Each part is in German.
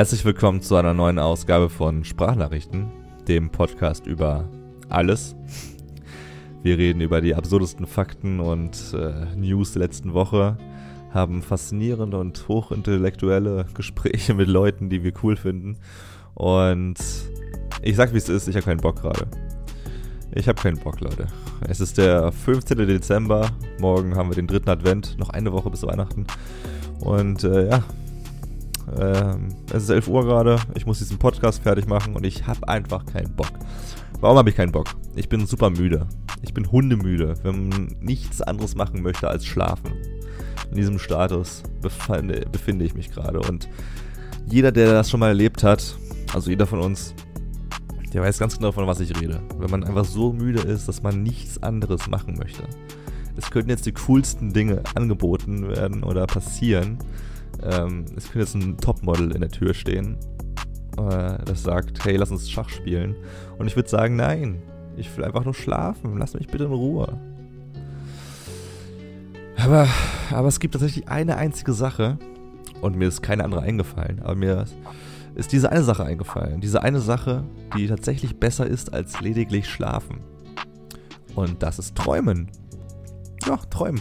Herzlich willkommen zu einer neuen Ausgabe von Sprachnachrichten, dem Podcast über alles. Wir reden über die absurdesten Fakten und äh, News der letzten Woche, haben faszinierende und hochintellektuelle Gespräche mit Leuten, die wir cool finden. Und ich sag wie es ist, ich habe keinen Bock gerade. Ich habe keinen Bock, Leute. Es ist der 15. Dezember. Morgen haben wir den dritten Advent. Noch eine Woche bis Weihnachten. Und äh, ja, ähm, es ist 11 Uhr gerade. Ich muss diesen Podcast fertig machen und ich habe einfach keinen Bock. Warum habe ich keinen Bock? Ich bin super müde. Ich bin hundemüde, wenn man nichts anderes machen möchte als schlafen. In diesem Status befinde, befinde ich mich gerade. Und jeder, der das schon mal erlebt hat, also jeder von uns, der weiß ganz genau, von was ich rede. Wenn man einfach so müde ist, dass man nichts anderes machen möchte. Es könnten jetzt die coolsten Dinge angeboten werden oder passieren. Ähm, es könnte jetzt ein Topmodel in der Tür stehen, äh, das sagt, hey, lass uns Schach spielen. Und ich würde sagen, nein, ich will einfach nur schlafen. Lass mich bitte in Ruhe. Aber, aber es gibt tatsächlich eine einzige Sache, und mir ist keine andere eingefallen, aber mir ist diese eine Sache eingefallen. Diese eine Sache, die tatsächlich besser ist als lediglich schlafen. Und das ist Träumen. Ja, träumen.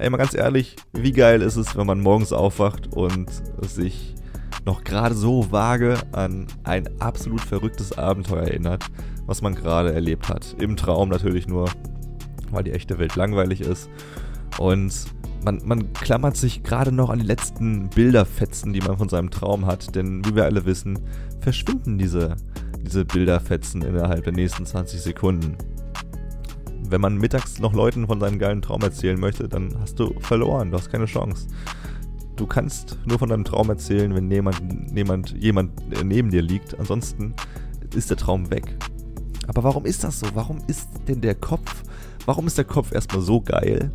Ey, mal ganz ehrlich, wie geil ist es, wenn man morgens aufwacht und sich noch gerade so vage an ein absolut verrücktes Abenteuer erinnert, was man gerade erlebt hat. Im Traum natürlich nur, weil die echte Welt langweilig ist. Und man, man klammert sich gerade noch an die letzten Bilderfetzen, die man von seinem Traum hat. Denn wie wir alle wissen, verschwinden diese, diese Bilderfetzen innerhalb der nächsten 20 Sekunden. Wenn man mittags noch Leuten von seinem geilen Traum erzählen möchte, dann hast du verloren, du hast keine Chance. Du kannst nur von deinem Traum erzählen, wenn jemand, jemand, jemand neben dir liegt. Ansonsten ist der Traum weg. Aber warum ist das so? Warum ist denn der Kopf, warum ist der Kopf erstmal so geil,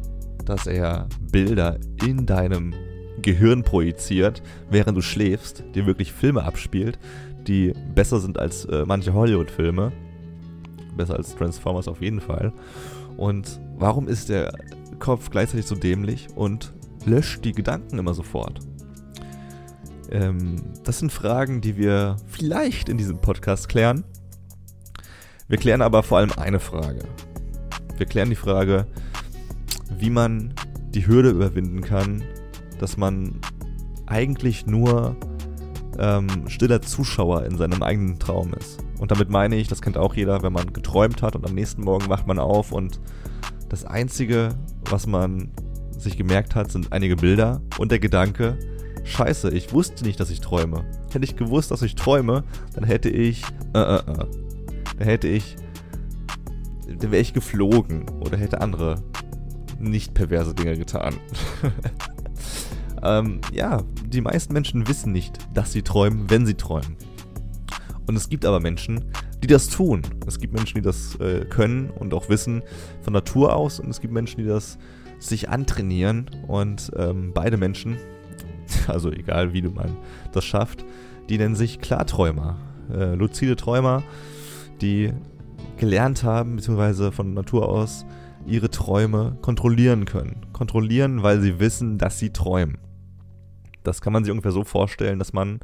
dass er Bilder in deinem Gehirn projiziert, während du schläfst, dir wirklich Filme abspielt, die besser sind als äh, manche Hollywood-Filme. Besser als Transformers auf jeden Fall. Und warum ist der Kopf gleichzeitig so dämlich und löscht die Gedanken immer sofort? Ähm, das sind Fragen, die wir vielleicht in diesem Podcast klären. Wir klären aber vor allem eine Frage. Wir klären die Frage, wie man die Hürde überwinden kann, dass man eigentlich nur ähm, stiller Zuschauer in seinem eigenen Traum ist. Und damit meine ich, das kennt auch jeder, wenn man geträumt hat und am nächsten Morgen wacht man auf und das Einzige, was man sich gemerkt hat, sind einige Bilder und der Gedanke, scheiße, ich wusste nicht, dass ich träume. Hätte ich gewusst, dass ich träume, dann hätte ich, äh, äh, äh, dann hätte ich, dann wäre ich geflogen oder hätte andere nicht perverse Dinge getan. ähm, ja, die meisten Menschen wissen nicht, dass sie träumen, wenn sie träumen. Und es gibt aber Menschen, die das tun. Es gibt Menschen, die das äh, können und auch wissen von Natur aus. Und es gibt Menschen, die das sich antrainieren. Und ähm, beide Menschen, also egal wie du man das schafft, die nennen sich Klarträumer. Äh, luzide Träumer, die gelernt haben, beziehungsweise von Natur aus ihre Träume kontrollieren können. Kontrollieren, weil sie wissen, dass sie träumen. Das kann man sich ungefähr so vorstellen, dass man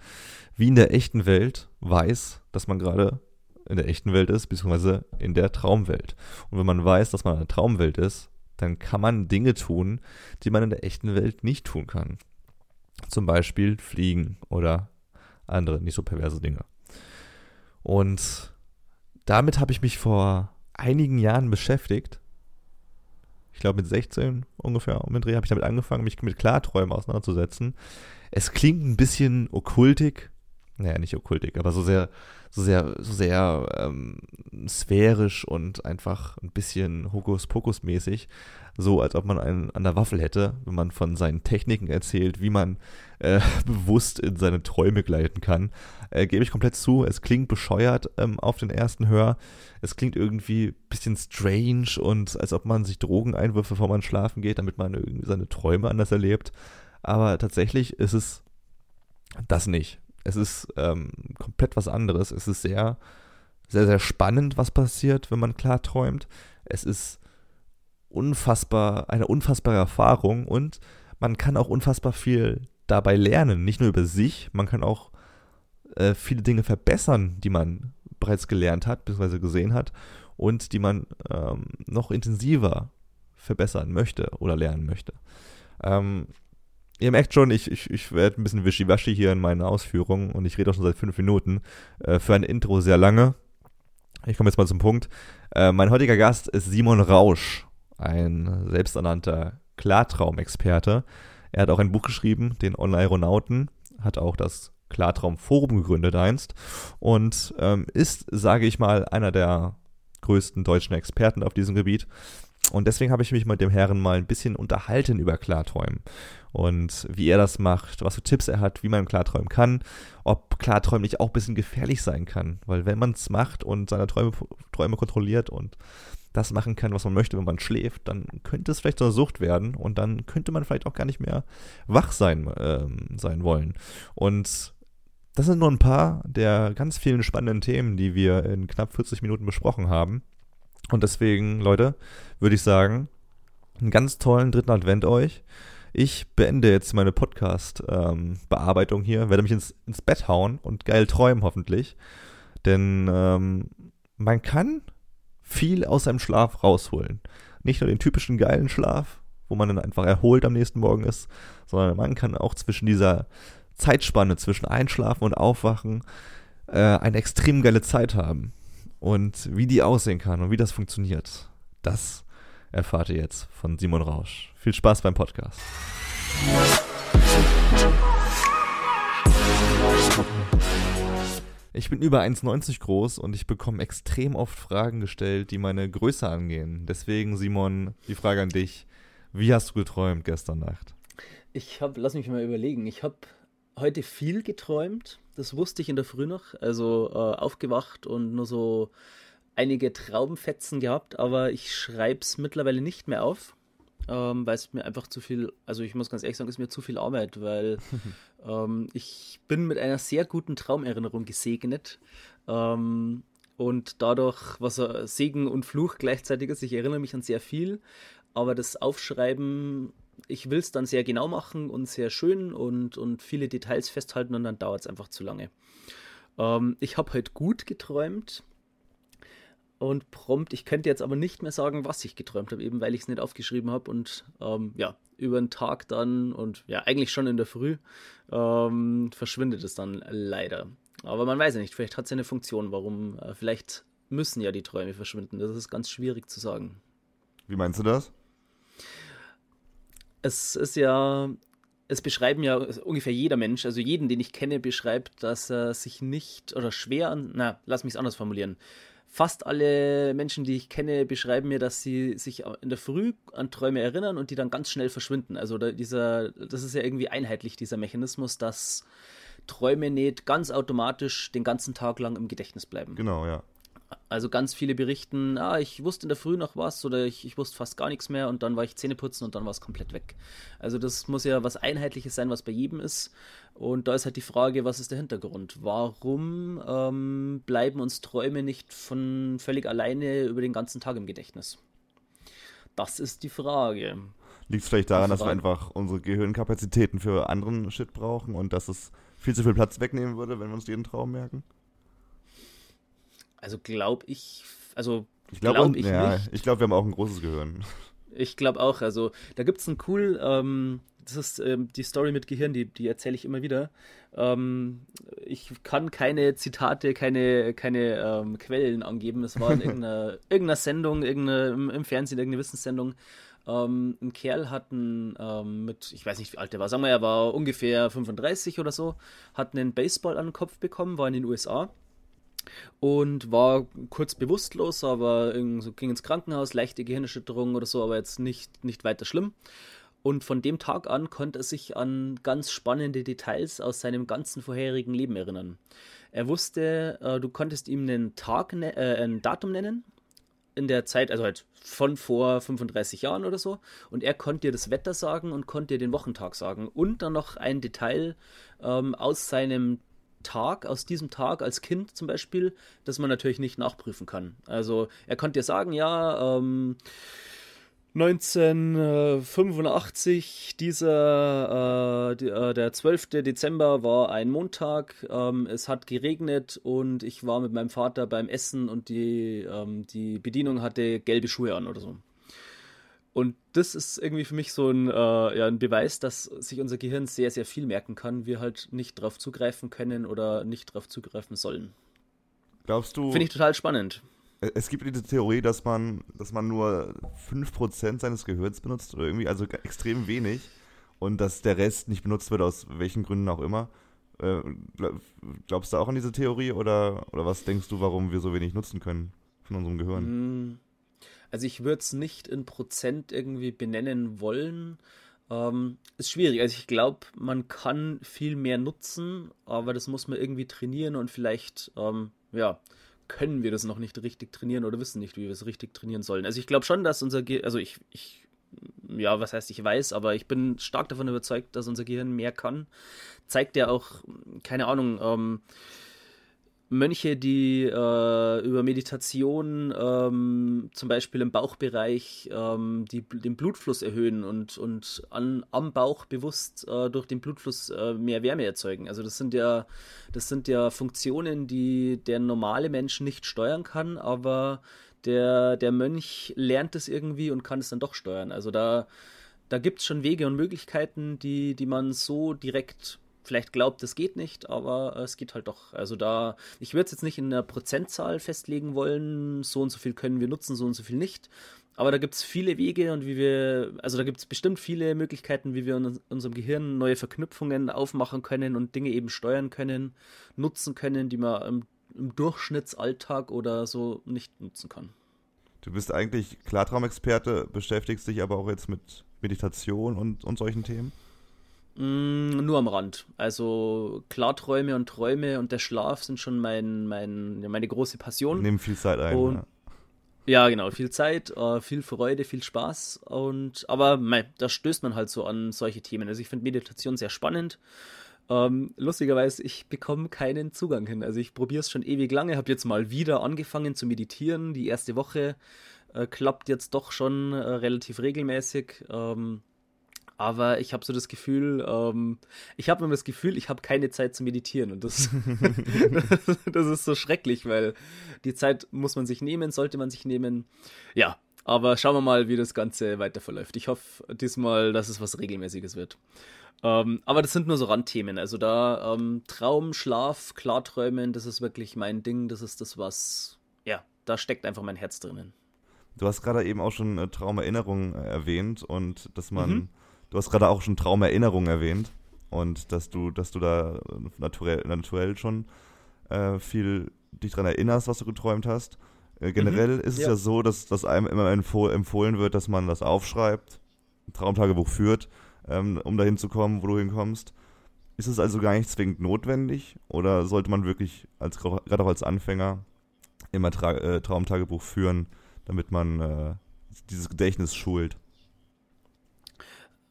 wie in der echten Welt weiß, dass man gerade in der echten Welt ist, beziehungsweise in der Traumwelt. Und wenn man weiß, dass man in der Traumwelt ist, dann kann man Dinge tun, die man in der echten Welt nicht tun kann. Zum Beispiel fliegen oder andere nicht so perverse Dinge. Und damit habe ich mich vor einigen Jahren beschäftigt ich glaube mit 16 ungefähr um den Dreh habe ich damit angefangen, mich mit Klarträumen auseinanderzusetzen. Es klingt ein bisschen okkultig, naja, nicht okkultig, aber so sehr, so sehr, so sehr ähm, sphärisch und einfach ein bisschen Hokuspokus-mäßig, so als ob man einen an der Waffel hätte, wenn man von seinen Techniken erzählt, wie man äh, bewusst in seine Träume gleiten kann. Äh, Gebe ich komplett zu, es klingt bescheuert ähm, auf den ersten Hör. Es klingt irgendwie ein bisschen strange und als ob man sich Drogen einwirft, bevor man schlafen geht, damit man irgendwie seine Träume anders erlebt. Aber tatsächlich ist es das nicht. Es ist ähm, komplett was anderes. Es ist sehr, sehr, sehr spannend, was passiert, wenn man klar träumt. Es ist unfassbar, eine unfassbare Erfahrung und man kann auch unfassbar viel dabei lernen. Nicht nur über sich, man kann auch äh, viele Dinge verbessern, die man bereits gelernt hat, bzw. gesehen hat und die man ähm, noch intensiver verbessern möchte oder lernen möchte. Ähm, ihr merkt schon, ich, ich, ich werde ein bisschen wischiwaschi hier in meinen Ausführungen und ich rede auch schon seit fünf Minuten. Äh, für ein Intro sehr lange. Ich komme jetzt mal zum Punkt. Äh, mein heutiger Gast ist Simon Rausch, ein selbsternannter Klartraumexperte. Er hat auch ein Buch geschrieben, den Online-Aeronauten, hat auch das Klartraum-Forum gegründet einst und ähm, ist, sage ich mal, einer der größten deutschen Experten auf diesem Gebiet. Und deswegen habe ich mich mit dem Herren mal ein bisschen unterhalten über Klarträumen und wie er das macht, was für Tipps er hat, wie man klarträumen kann, ob Klarträumen nicht auch ein bisschen gefährlich sein kann, weil wenn man es macht und seine Träume, Träume kontrolliert und das machen kann, was man möchte, wenn man schläft, dann könnte es vielleicht so eine Sucht werden und dann könnte man vielleicht auch gar nicht mehr wach sein, ähm, sein wollen. Und das sind nur ein paar der ganz vielen spannenden Themen, die wir in knapp 40 Minuten besprochen haben. Und deswegen, Leute, würde ich sagen, einen ganz tollen dritten Advent euch. Ich beende jetzt meine Podcast-Bearbeitung ähm, hier, werde mich ins, ins Bett hauen und geil träumen hoffentlich. Denn ähm, man kann viel aus seinem Schlaf rausholen. Nicht nur den typischen geilen Schlaf, wo man dann einfach erholt am nächsten Morgen ist, sondern man kann auch zwischen dieser Zeitspanne, zwischen Einschlafen und Aufwachen, äh, eine extrem geile Zeit haben. Und wie die aussehen kann und wie das funktioniert, das erfahrt ihr jetzt von Simon Rausch. Viel Spaß beim Podcast. Ich bin über 1,90 groß und ich bekomme extrem oft Fragen gestellt, die meine Größe angehen. Deswegen, Simon, die Frage an dich. Wie hast du geträumt gestern Nacht? Ich habe, lass mich mal überlegen, ich habe heute viel geträumt. Das wusste ich in der Früh noch. Also äh, aufgewacht und nur so einige Traumfetzen gehabt, aber ich schreibe es mittlerweile nicht mehr auf, ähm, weil es mir einfach zu viel, also ich muss ganz ehrlich sagen, es ist mir zu viel Arbeit, weil ähm, ich bin mit einer sehr guten Traumerinnerung gesegnet. Ähm, und dadurch, was er Segen und Fluch gleichzeitig ist, ich erinnere mich an sehr viel, aber das Aufschreiben, ich will es dann sehr genau machen und sehr schön und, und viele Details festhalten und dann dauert es einfach zu lange. Ähm, ich habe heute gut geträumt und prompt. Ich könnte jetzt aber nicht mehr sagen, was ich geträumt habe, eben weil ich es nicht aufgeschrieben habe und ähm, ja, über den Tag dann und ja, eigentlich schon in der Früh ähm, verschwindet es dann leider. Aber man weiß ja nicht, vielleicht hat es ja eine Funktion, warum, äh, vielleicht müssen ja die Träume verschwinden. Das ist ganz schwierig zu sagen. Wie meinst du das? Es ist ja, es beschreiben ja ungefähr jeder Mensch, also jeden, den ich kenne, beschreibt, dass er sich nicht oder schwer an, na, lass mich es anders formulieren fast alle Menschen, die ich kenne, beschreiben mir, dass sie sich in der Früh an Träume erinnern und die dann ganz schnell verschwinden. Also dieser, das ist ja irgendwie einheitlich, dieser Mechanismus, dass Träume nicht ganz automatisch den ganzen Tag lang im Gedächtnis bleiben. Genau, ja. Also ganz viele berichten, ah, ich wusste in der Früh noch was oder ich, ich wusste fast gar nichts mehr und dann war ich Zähne putzen und dann war es komplett weg. Also das muss ja was Einheitliches sein, was bei jedem ist. Und da ist halt die Frage, was ist der Hintergrund? Warum ähm, bleiben uns Träume nicht von völlig alleine über den ganzen Tag im Gedächtnis? Das ist die Frage. Liegt es vielleicht daran, dass wir einfach unsere Gehirnkapazitäten für anderen Shit brauchen und dass es viel zu viel Platz wegnehmen würde, wenn wir uns jeden Traum merken? Also glaube ich, also ich glaube glaub ich ja, nicht. Ich glaube, wir haben auch ein großes Gehirn. Ich glaube auch. Also da gibt es ein cool, ähm, das ist ähm, die Story mit Gehirn, die, die erzähle ich immer wieder. Ähm, ich kann keine Zitate, keine, keine ähm, Quellen angeben. Es war in irgendeiner, irgendeiner Sendung, irgendeine, im, Fernsehen, irgendeine Wissenssendung. Ähm, ein Kerl hat einen, ähm, mit, ich weiß nicht, wie alt er war, sagen wir, er war ungefähr 35 oder so, hat einen Baseball an den Kopf bekommen, war in den USA und war kurz bewusstlos, aber ging ins Krankenhaus, leichte Gehirnerschütterung oder so, aber jetzt nicht, nicht weiter schlimm. Und von dem Tag an konnte er sich an ganz spannende Details aus seinem ganzen vorherigen Leben erinnern. Er wusste, äh, du konntest ihm einen Tag, ne äh, ein Datum nennen, in der Zeit, also halt von vor 35 Jahren oder so. Und er konnte dir das Wetter sagen und konnte dir den Wochentag sagen. Und dann noch ein Detail ähm, aus seinem Tag, aus diesem Tag als Kind zum Beispiel, das man natürlich nicht nachprüfen kann. Also er konnte dir sagen, ja, ähm, 1985, dieser, äh, äh der 12. Dezember war ein Montag. Ähm, es hat geregnet und ich war mit meinem Vater beim Essen und die, ähm, die Bedienung hatte gelbe Schuhe an oder so. Und das ist irgendwie für mich so ein, äh, ja, ein Beweis, dass sich unser Gehirn sehr, sehr viel merken kann, wir halt nicht darauf zugreifen können oder nicht darauf zugreifen sollen. Glaubst du. Finde ich total spannend. Es gibt diese Theorie, dass man, dass man nur 5% seines Gehirns benutzt oder irgendwie, also extrem wenig. Und dass der Rest nicht benutzt wird, aus welchen Gründen auch immer. Äh, glaubst du auch an diese Theorie oder, oder was denkst du, warum wir so wenig nutzen können von unserem Gehirn? Hm. Also ich würde es nicht in Prozent irgendwie benennen wollen. Ähm, ist schwierig. Also ich glaube, man kann viel mehr nutzen, aber das muss man irgendwie trainieren und vielleicht, ähm, ja, können wir das noch nicht richtig trainieren oder wissen nicht, wie wir es richtig trainieren sollen. Also ich glaube schon, dass unser Gehirn, also ich, ich, ja, was heißt ich weiß, aber ich bin stark davon überzeugt, dass unser Gehirn mehr kann. Zeigt ja auch, keine Ahnung, ähm, Mönche, die äh, über Meditation ähm, zum Beispiel im Bauchbereich ähm, die, den Blutfluss erhöhen und, und an, am Bauch bewusst äh, durch den Blutfluss äh, mehr Wärme erzeugen. Also das sind ja, das sind ja Funktionen, die der normale Mensch nicht steuern kann, aber der, der Mönch lernt es irgendwie und kann es dann doch steuern. Also da, da gibt es schon Wege und Möglichkeiten, die, die man so direkt vielleicht glaubt, das geht nicht, aber äh, es geht halt doch. Also da, ich würde es jetzt nicht in einer Prozentzahl festlegen wollen, so und so viel können wir nutzen, so und so viel nicht. Aber da gibt es viele Wege und wie wir, also da gibt es bestimmt viele Möglichkeiten, wie wir in unserem Gehirn neue Verknüpfungen aufmachen können und Dinge eben steuern können, nutzen können, die man im, im Durchschnittsalltag oder so nicht nutzen kann. Du bist eigentlich Klartraumexperte, beschäftigst dich aber auch jetzt mit Meditation und, und solchen Themen? Mm, nur am Rand. Also Klarträume und Träume und der Schlaf sind schon mein, mein, meine große Passion. Nehmen viel Zeit ein. Und, ja. ja. genau, viel Zeit, äh, viel Freude, viel Spaß. Und aber mei, da stößt man halt so an solche Themen. Also ich finde Meditation sehr spannend. Ähm, lustigerweise, ich bekomme keinen Zugang hin. Also ich probiere es schon ewig lange, habe jetzt mal wieder angefangen zu meditieren. Die erste Woche äh, klappt jetzt doch schon äh, relativ regelmäßig. Ähm, aber ich habe so das Gefühl, ähm, ich habe immer das Gefühl, ich habe keine Zeit zu meditieren und das, das ist so schrecklich, weil die Zeit muss man sich nehmen, sollte man sich nehmen. Ja, aber schauen wir mal, wie das Ganze weiter verläuft. Ich hoffe diesmal, dass es was Regelmäßiges wird. Ähm, aber das sind nur so Randthemen. Also da ähm, Traum, Schlaf, Klarträumen, das ist wirklich mein Ding. Das ist das, was, ja, da steckt einfach mein Herz drinnen. Du hast gerade eben auch schon äh, Traumerinnerungen äh, erwähnt und dass man mhm Du hast gerade auch schon Traumerinnerungen erwähnt und dass du, dass du da naturell, naturell schon äh, viel dich daran erinnerst, was du geträumt hast. Äh, generell mhm, ist es ja. ja. so, dass, dass einem immer empfohlen wird, dass man das aufschreibt, ein Traumtagebuch führt, ähm, um dahin zu kommen, wo du hinkommst. Ist es also gar nicht zwingend notwendig oder sollte man wirklich als gerade auch als Anfänger immer Tra äh, Traumtagebuch führen, damit man äh, dieses Gedächtnis schult?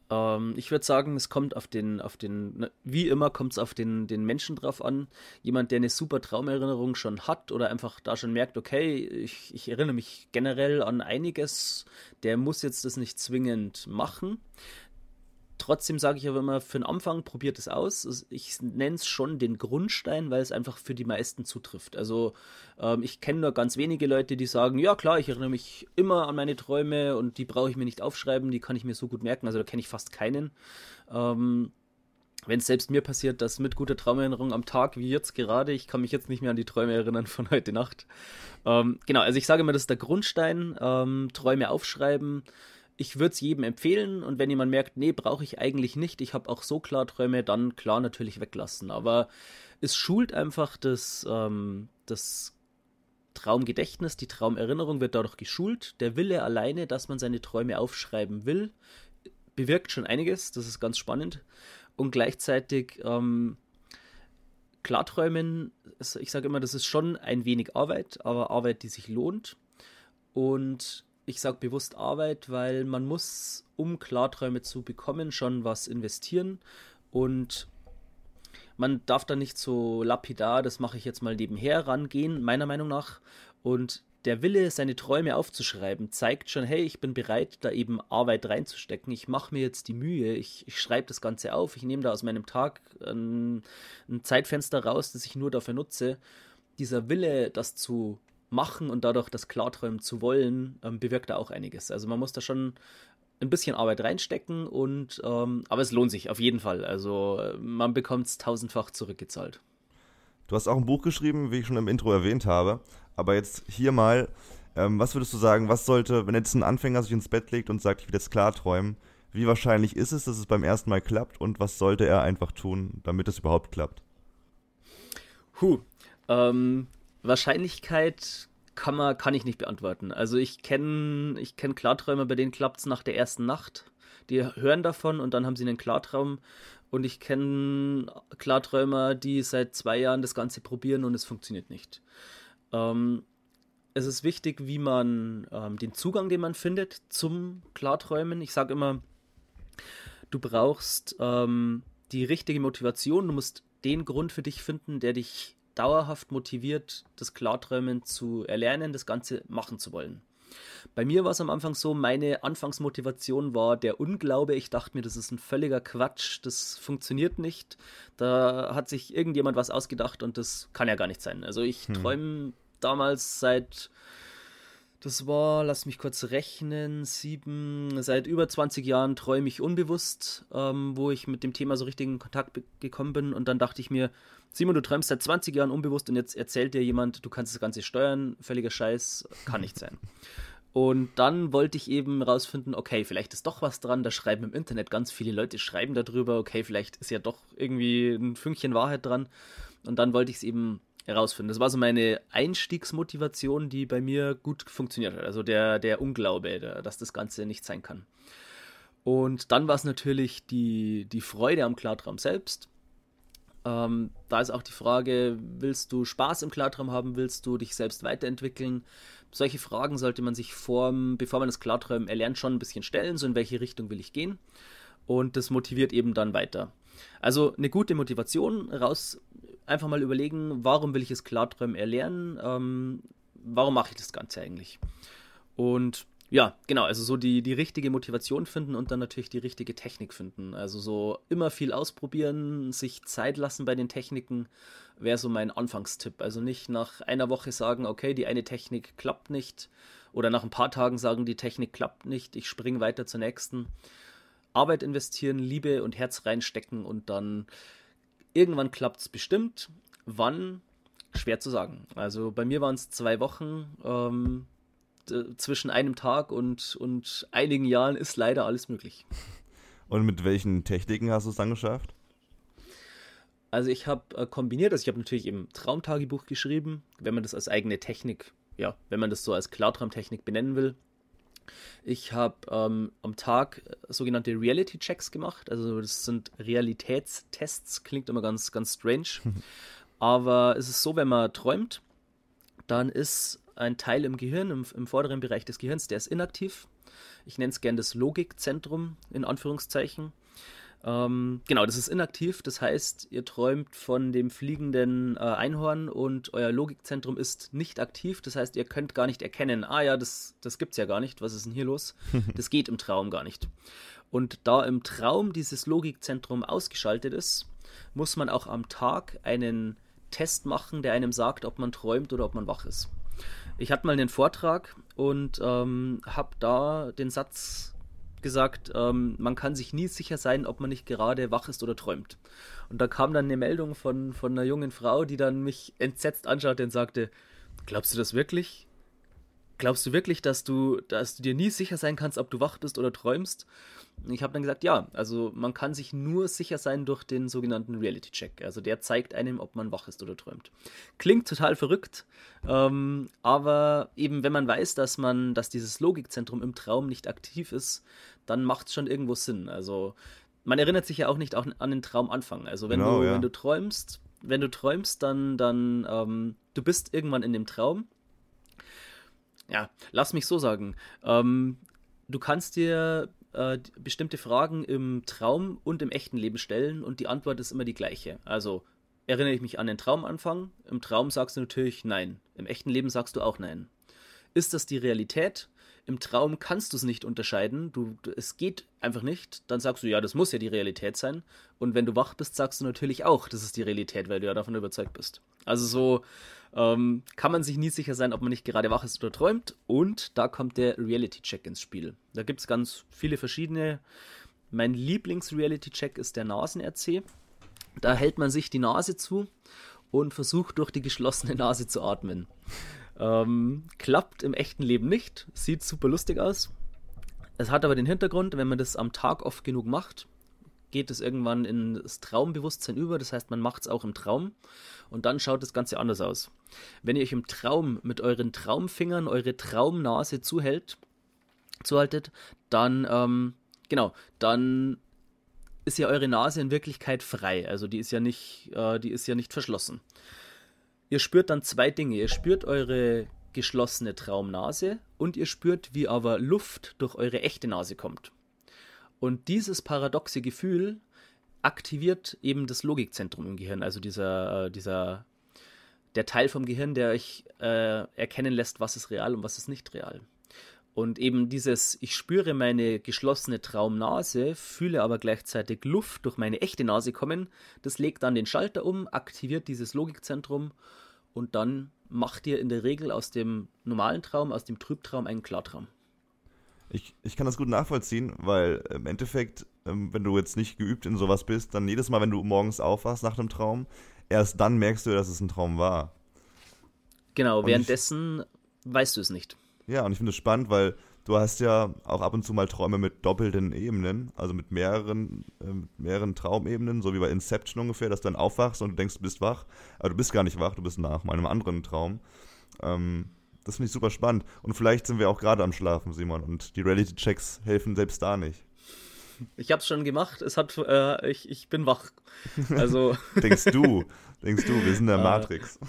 Ähm, ich würde sagen, es kommt auf den, auf den, wie immer kommt es auf den, den Menschen drauf an. Jemand, der eine super Traumerinnerung schon hat oder einfach da schon merkt, okay, ich, ich erinnere mich generell an einiges, der muss jetzt das nicht zwingend machen. Trotzdem sage ich aber immer, für den Anfang probiert es aus. Ich nenne es schon den Grundstein, weil es einfach für die meisten zutrifft. Also ähm, ich kenne nur ganz wenige Leute, die sagen, ja klar, ich erinnere mich immer an meine Träume und die brauche ich mir nicht aufschreiben, die kann ich mir so gut merken. Also da kenne ich fast keinen. Ähm, wenn es selbst mir passiert, dass mit guter Traumerinnerung am Tag, wie jetzt gerade, ich kann mich jetzt nicht mehr an die Träume erinnern von heute Nacht. Ähm, genau, also ich sage immer, das ist der Grundstein. Ähm, Träume aufschreiben ich würde es jedem empfehlen und wenn jemand merkt, nee, brauche ich eigentlich nicht, ich habe auch so Klarträume, dann klar natürlich weglassen. Aber es schult einfach das, ähm, das Traumgedächtnis, die Traumerinnerung wird dadurch geschult. Der Wille alleine, dass man seine Träume aufschreiben will, bewirkt schon einiges, das ist ganz spannend. Und gleichzeitig ähm, Klarträumen, ich sage immer, das ist schon ein wenig Arbeit, aber Arbeit, die sich lohnt. Und ich sage bewusst Arbeit, weil man muss, um Klarträume zu bekommen, schon was investieren und man darf da nicht so lapidar, das mache ich jetzt mal nebenher rangehen, meiner Meinung nach. Und der Wille, seine Träume aufzuschreiben, zeigt schon, hey, ich bin bereit, da eben Arbeit reinzustecken. Ich mache mir jetzt die Mühe, ich, ich schreibe das Ganze auf, ich nehme da aus meinem Tag ein, ein Zeitfenster raus, das ich nur dafür nutze. Dieser Wille, das zu machen und dadurch das Klarträumen zu wollen, ähm, bewirkt da auch einiges. Also man muss da schon ein bisschen Arbeit reinstecken und ähm, aber es lohnt sich auf jeden Fall. Also man bekommt es tausendfach zurückgezahlt. Du hast auch ein Buch geschrieben, wie ich schon im Intro erwähnt habe. Aber jetzt hier mal, ähm, was würdest du sagen, was sollte, wenn jetzt ein Anfänger sich ins Bett legt und sagt, ich will jetzt klar träumen, wie wahrscheinlich ist es, dass es beim ersten Mal klappt und was sollte er einfach tun, damit es überhaupt klappt? Huh, ähm, Wahrscheinlichkeit kann, man, kann ich nicht beantworten. Also ich kenne ich kenn Klarträumer, bei denen klappt es nach der ersten Nacht. Die hören davon und dann haben sie einen Klartraum. Und ich kenne Klarträumer, die seit zwei Jahren das Ganze probieren und es funktioniert nicht. Ähm, es ist wichtig, wie man ähm, den Zugang, den man findet zum Klarträumen. Ich sage immer, du brauchst ähm, die richtige Motivation. Du musst den Grund für dich finden, der dich dauerhaft motiviert, das Klarträumen zu erlernen, das Ganze machen zu wollen. Bei mir war es am Anfang so, meine Anfangsmotivation war der Unglaube. Ich dachte mir, das ist ein völliger Quatsch, das funktioniert nicht. Da hat sich irgendjemand was ausgedacht und das kann ja gar nicht sein. Also ich hm. träume damals seit das war, lass mich kurz rechnen, sieben, seit über 20 Jahren träume ich unbewusst, ähm, wo ich mit dem Thema so richtig in Kontakt gekommen bin. Und dann dachte ich mir, Simon, du träumst seit 20 Jahren unbewusst und jetzt erzählt dir jemand, du kannst das Ganze steuern. Völliger Scheiß, kann nicht sein. Und dann wollte ich eben rausfinden, okay, vielleicht ist doch was dran. Da schreiben im Internet ganz viele Leute schreiben darüber, okay, vielleicht ist ja doch irgendwie ein Fünkchen Wahrheit dran. Und dann wollte ich es eben herausfinden. Das war so meine Einstiegsmotivation, die bei mir gut funktioniert hat. Also der, der Unglaube, der, dass das Ganze nicht sein kann. Und dann war es natürlich die, die Freude am Klartraum selbst. Ähm, da ist auch die Frage, willst du Spaß im Klartraum haben, willst du dich selbst weiterentwickeln? Solche Fragen sollte man sich vor, bevor man das Klarträumen erlernt, schon ein bisschen stellen, so in welche Richtung will ich gehen. Und das motiviert eben dann weiter. Also eine gute Motivation raus einfach mal überlegen, warum will ich es Klarträumen erlernen? Ähm, warum mache ich das Ganze eigentlich? Und ja, genau, also so die, die richtige Motivation finden und dann natürlich die richtige Technik finden. Also so immer viel ausprobieren, sich Zeit lassen bei den Techniken wäre so mein Anfangstipp. Also nicht nach einer Woche sagen, okay, die eine Technik klappt nicht oder nach ein paar Tagen sagen, die Technik klappt nicht, ich springe weiter zur nächsten. Arbeit investieren, Liebe und Herz reinstecken und dann Irgendwann klappt es bestimmt. Wann? Schwer zu sagen. Also bei mir waren es zwei Wochen. Ähm, zwischen einem Tag und, und einigen Jahren ist leider alles möglich. Und mit welchen Techniken hast du es dann geschafft? Also ich habe äh, kombiniert, also ich habe natürlich im Traumtagebuch geschrieben, wenn man das als eigene Technik, ja, wenn man das so als Klartraumtechnik benennen will. Ich habe ähm, am Tag äh, sogenannte Reality-Checks gemacht. Also das sind Realitätstests. Klingt immer ganz, ganz strange. Aber es ist so, wenn man träumt, dann ist ein Teil im Gehirn, im, im vorderen Bereich des Gehirns, der ist inaktiv. Ich nenne es gern das Logikzentrum in Anführungszeichen. Ähm, genau, das ist inaktiv. Das heißt, ihr träumt von dem fliegenden äh, Einhorn und euer Logikzentrum ist nicht aktiv. Das heißt, ihr könnt gar nicht erkennen, ah ja, das, das es ja gar nicht. Was ist denn hier los? das geht im Traum gar nicht. Und da im Traum dieses Logikzentrum ausgeschaltet ist, muss man auch am Tag einen Test machen, der einem sagt, ob man träumt oder ob man wach ist. Ich hatte mal einen Vortrag und ähm, habe da den Satz gesagt, ähm, man kann sich nie sicher sein, ob man nicht gerade wach ist oder träumt. Und da kam dann eine Meldung von, von einer jungen Frau, die dann mich entsetzt anschaute und sagte, glaubst du das wirklich? Glaubst du wirklich, dass du, dass du dir nie sicher sein kannst, ob du wach bist oder träumst? ich habe dann gesagt, ja, also man kann sich nur sicher sein durch den sogenannten Reality Check. Also der zeigt einem, ob man wach ist oder träumt. Klingt total verrückt, ähm, aber eben wenn man weiß, dass man, dass dieses Logikzentrum im Traum nicht aktiv ist, dann macht es schon irgendwo Sinn. Also man erinnert sich ja auch nicht an den Traumanfang. Also wenn genau, du, ja. wenn du träumst, wenn du träumst, dann, dann, ähm, du bist irgendwann in dem Traum. Ja, lass mich so sagen. Ähm, du kannst dir äh, bestimmte Fragen im Traum und im echten Leben stellen und die Antwort ist immer die gleiche. Also erinnere ich mich an den Traumanfang. Im Traum sagst du natürlich nein. Im echten Leben sagst du auch nein. ist das die Realität? Im Traum kannst du es nicht unterscheiden. Du, es geht einfach nicht. Dann sagst du, ja, das muss ja die Realität sein. Und wenn du wach bist, sagst du natürlich auch, das ist die Realität, weil du ja davon überzeugt bist. Also so ähm, kann man sich nie sicher sein, ob man nicht gerade wach ist oder träumt. Und da kommt der Reality-Check ins Spiel. Da gibt es ganz viele verschiedene. Mein Lieblings-Reality-Check ist der Nasen-RC. Da hält man sich die Nase zu und versucht durch die geschlossene Nase zu atmen. Ähm, klappt im echten Leben nicht, sieht super lustig aus. Es hat aber den Hintergrund, wenn man das am Tag oft genug macht, geht es irgendwann ins Traumbewusstsein über. Das heißt, man macht es auch im Traum und dann schaut das Ganze anders aus. Wenn ihr euch im Traum mit euren Traumfingern eure Traumnase zuhält, zuhaltet, dann, ähm, genau, dann ist ja eure Nase in Wirklichkeit frei. Also die ist ja nicht, äh, die ist ja nicht verschlossen. Ihr spürt dann zwei Dinge. Ihr spürt eure geschlossene Traumnase und ihr spürt, wie aber Luft durch eure echte Nase kommt. Und dieses paradoxe Gefühl aktiviert eben das Logikzentrum im Gehirn, also dieser, äh, dieser der Teil vom Gehirn, der euch äh, erkennen lässt, was ist real und was ist nicht real. Und eben dieses, ich spüre meine geschlossene Traumnase, fühle aber gleichzeitig Luft durch meine echte Nase kommen, das legt dann den Schalter um, aktiviert dieses Logikzentrum und dann macht ihr in der Regel aus dem normalen Traum, aus dem Trübtraum einen Klartraum. Ich, ich kann das gut nachvollziehen, weil im Endeffekt, ähm, wenn du jetzt nicht geübt in sowas bist, dann jedes Mal, wenn du morgens aufwachst nach einem Traum, erst dann merkst du, dass es ein Traum war. Genau, und währenddessen ich, weißt du es nicht. Ja, und ich finde es spannend, weil du hast ja auch ab und zu mal Träume mit doppelten Ebenen, also mit mehreren, äh, mehreren Traumebenen, so wie bei Inception ungefähr, dass du dann aufwachst und du denkst, du bist wach, aber du bist gar nicht wach, du bist nach meinem anderen Traum. Ähm, das finde ich super spannend. Und vielleicht sind wir auch gerade am Schlafen, Simon, und die Reality-Checks helfen selbst da nicht. Ich habe es schon gemacht. Es hat, äh, ich, ich bin wach. Also denkst du? Denkst du? Wir sind in der äh. Matrix.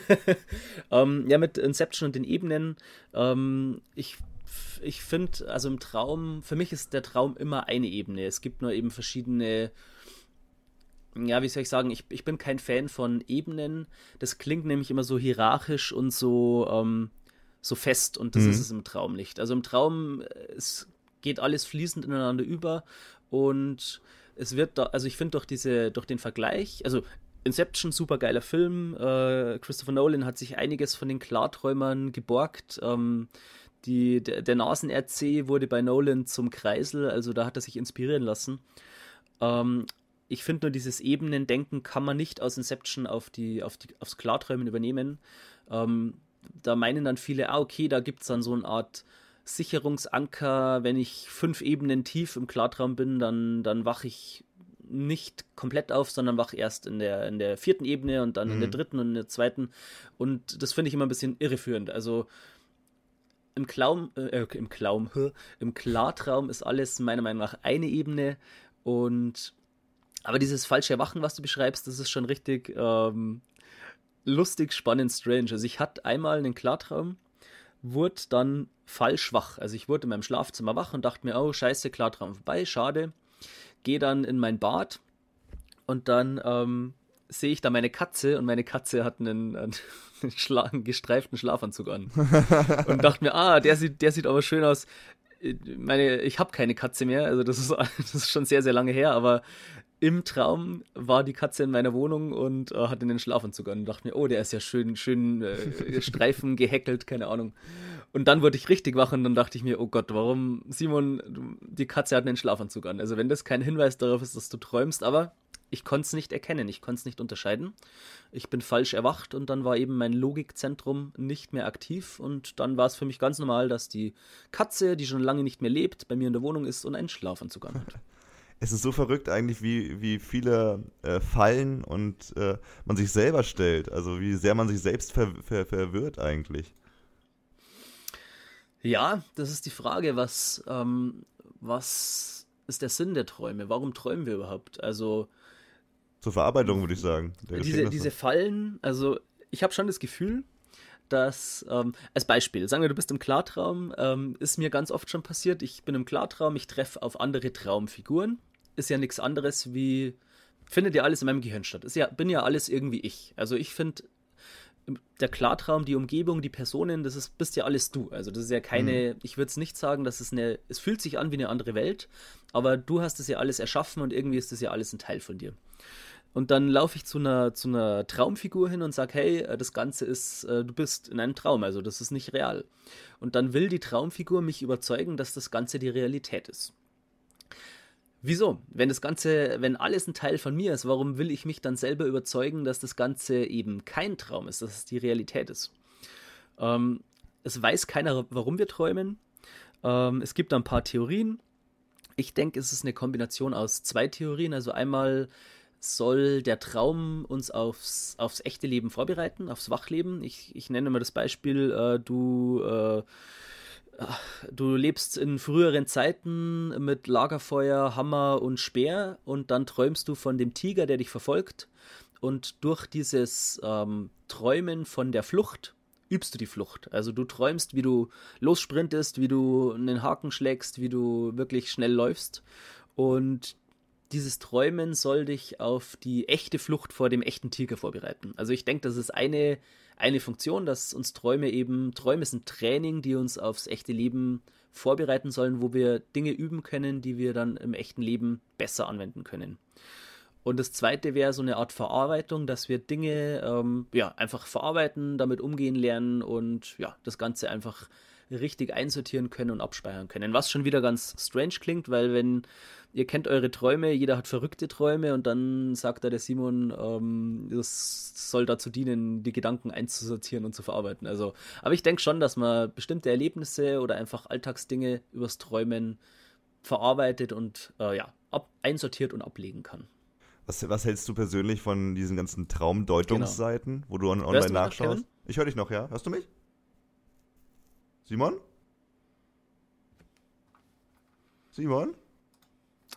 ähm, ja, mit Inception und den Ebenen. Ähm, ich ich finde, also im Traum, für mich ist der Traum immer eine Ebene. Es gibt nur eben verschiedene ja, wie soll ich sagen, ich, ich bin kein Fan von Ebenen. Das klingt nämlich immer so hierarchisch und so, ähm, so fest und das mhm. ist es im Traum nicht. Also im Traum, es geht alles fließend ineinander über und es wird da, also ich finde durch diese, durch den Vergleich, also Inception, super geiler Film. Äh, Christopher Nolan hat sich einiges von den Klarträumern geborgt. Ähm, die, der, der Nasen-RC wurde bei Nolan zum Kreisel, also da hat er sich inspirieren lassen. Ähm, ich finde nur, dieses Ebenendenken kann man nicht aus Inception auf die, auf die, aufs Klarträumen übernehmen. Ähm, da meinen dann viele, ah, okay, da gibt es dann so eine Art Sicherungsanker, wenn ich fünf Ebenen tief im Klartraum bin, dann, dann wache ich nicht komplett auf, sondern wach erst in der, in der vierten Ebene und dann mhm. in der mhm. dritten und in der zweiten. Und das finde ich immer ein bisschen irreführend. Also im Klaum, äh, im Klaum, im Klartraum ist alles meiner Meinung nach eine Ebene und aber dieses falsche Erwachen, was du beschreibst, das ist schon richtig ähm, lustig, spannend, strange. Also ich hatte einmal einen Klartraum, wurde dann falsch wach. Also ich wurde in meinem Schlafzimmer wach und dachte mir, oh scheiße, Klartraum vorbei, schade. Gehe dann in mein Bad und dann ähm, sehe ich da meine Katze und meine Katze hat einen, einen, Schla einen gestreiften Schlafanzug an. und dachte mir, ah, der sieht, der sieht aber schön aus. Meine, ich habe keine Katze mehr, also das ist, das ist schon sehr, sehr lange her, aber im Traum war die Katze in meiner Wohnung und äh, hatte den Schlafanzug an und dachte mir, oh, der ist ja schön, schön äh, Streifen gehäkelt, keine Ahnung. Und dann wurde ich richtig wach und dann dachte ich mir, oh Gott, warum, Simon, die Katze hat einen Schlafanzug an. Also wenn das kein Hinweis darauf ist, dass du träumst, aber ich konnte es nicht erkennen, ich konnte es nicht unterscheiden. Ich bin falsch erwacht und dann war eben mein Logikzentrum nicht mehr aktiv und dann war es für mich ganz normal, dass die Katze, die schon lange nicht mehr lebt, bei mir in der Wohnung ist und einen Schlafanzug an hat. es ist so verrückt eigentlich, wie, wie viele äh, Fallen und äh, man sich selber stellt. Also wie sehr man sich selbst ver, ver, verwirrt eigentlich. Ja, das ist die Frage, was, ähm, was ist der Sinn der Träume? Warum träumen wir überhaupt? Also zur Verarbeitung würde ich sagen. Diese, diese Fallen, also ich habe schon das Gefühl, dass, ähm, als Beispiel, sagen wir, du bist im Klartraum, ähm, ist mir ganz oft schon passiert, ich bin im Klartraum, ich treffe auf andere Traumfiguren ist ja nichts anderes wie, findet ja alles in meinem Gehirn statt. Ist ja, bin ja alles irgendwie ich. Also ich finde, der Klartraum, die Umgebung, die Personen, das ist, bist ja alles du. Also das ist ja keine, mhm. ich würde es nicht sagen, dass es eine, es fühlt sich an wie eine andere Welt, aber du hast es ja alles erschaffen und irgendwie ist das ja alles ein Teil von dir. Und dann laufe ich zu einer, zu einer Traumfigur hin und sage, hey, äh, das Ganze ist, äh, du bist in einem Traum, also das ist nicht real. Und dann will die Traumfigur mich überzeugen, dass das Ganze die Realität ist. Wieso? Wenn das Ganze, wenn alles ein Teil von mir ist, warum will ich mich dann selber überzeugen, dass das Ganze eben kein Traum ist, dass es die Realität ist? Ähm, es weiß keiner, warum wir träumen. Ähm, es gibt ein paar Theorien. Ich denke, es ist eine Kombination aus zwei Theorien. Also einmal soll der Traum uns aufs, aufs echte Leben vorbereiten, aufs Wachleben. Ich, ich nenne mal das Beispiel, äh, du, äh, du lebst in früheren Zeiten mit Lagerfeuer, Hammer und Speer und dann träumst du von dem Tiger, der dich verfolgt. Und durch dieses ähm, Träumen von der Flucht übst du die Flucht. Also du träumst, wie du lossprintest, wie du einen Haken schlägst, wie du wirklich schnell läufst. Und dieses Träumen soll dich auf die echte Flucht vor dem echten Tiger vorbereiten. Also ich denke, das ist eine, eine Funktion, dass uns Träume eben, Träume sind Training, die uns aufs echte Leben vorbereiten sollen, wo wir Dinge üben können, die wir dann im echten Leben besser anwenden können. Und das zweite wäre so eine Art Verarbeitung, dass wir Dinge ähm, ja, einfach verarbeiten, damit umgehen lernen und ja, das Ganze einfach richtig einsortieren können und abspeichern können. Was schon wieder ganz strange klingt, weil wenn ihr kennt eure Träume, jeder hat verrückte Träume und dann sagt da der Simon, ähm, das soll dazu dienen, die Gedanken einzusortieren und zu verarbeiten. Also, aber ich denke schon, dass man bestimmte Erlebnisse oder einfach Alltagsdinge übers Träumen verarbeitet und äh, ja, ab, einsortiert und ablegen kann. Was, was, hältst du persönlich von diesen ganzen Traumdeutungsseiten, genau. wo du online du nachschaust? Ich höre dich noch, ja? Hörst du mich? Simon? Simon?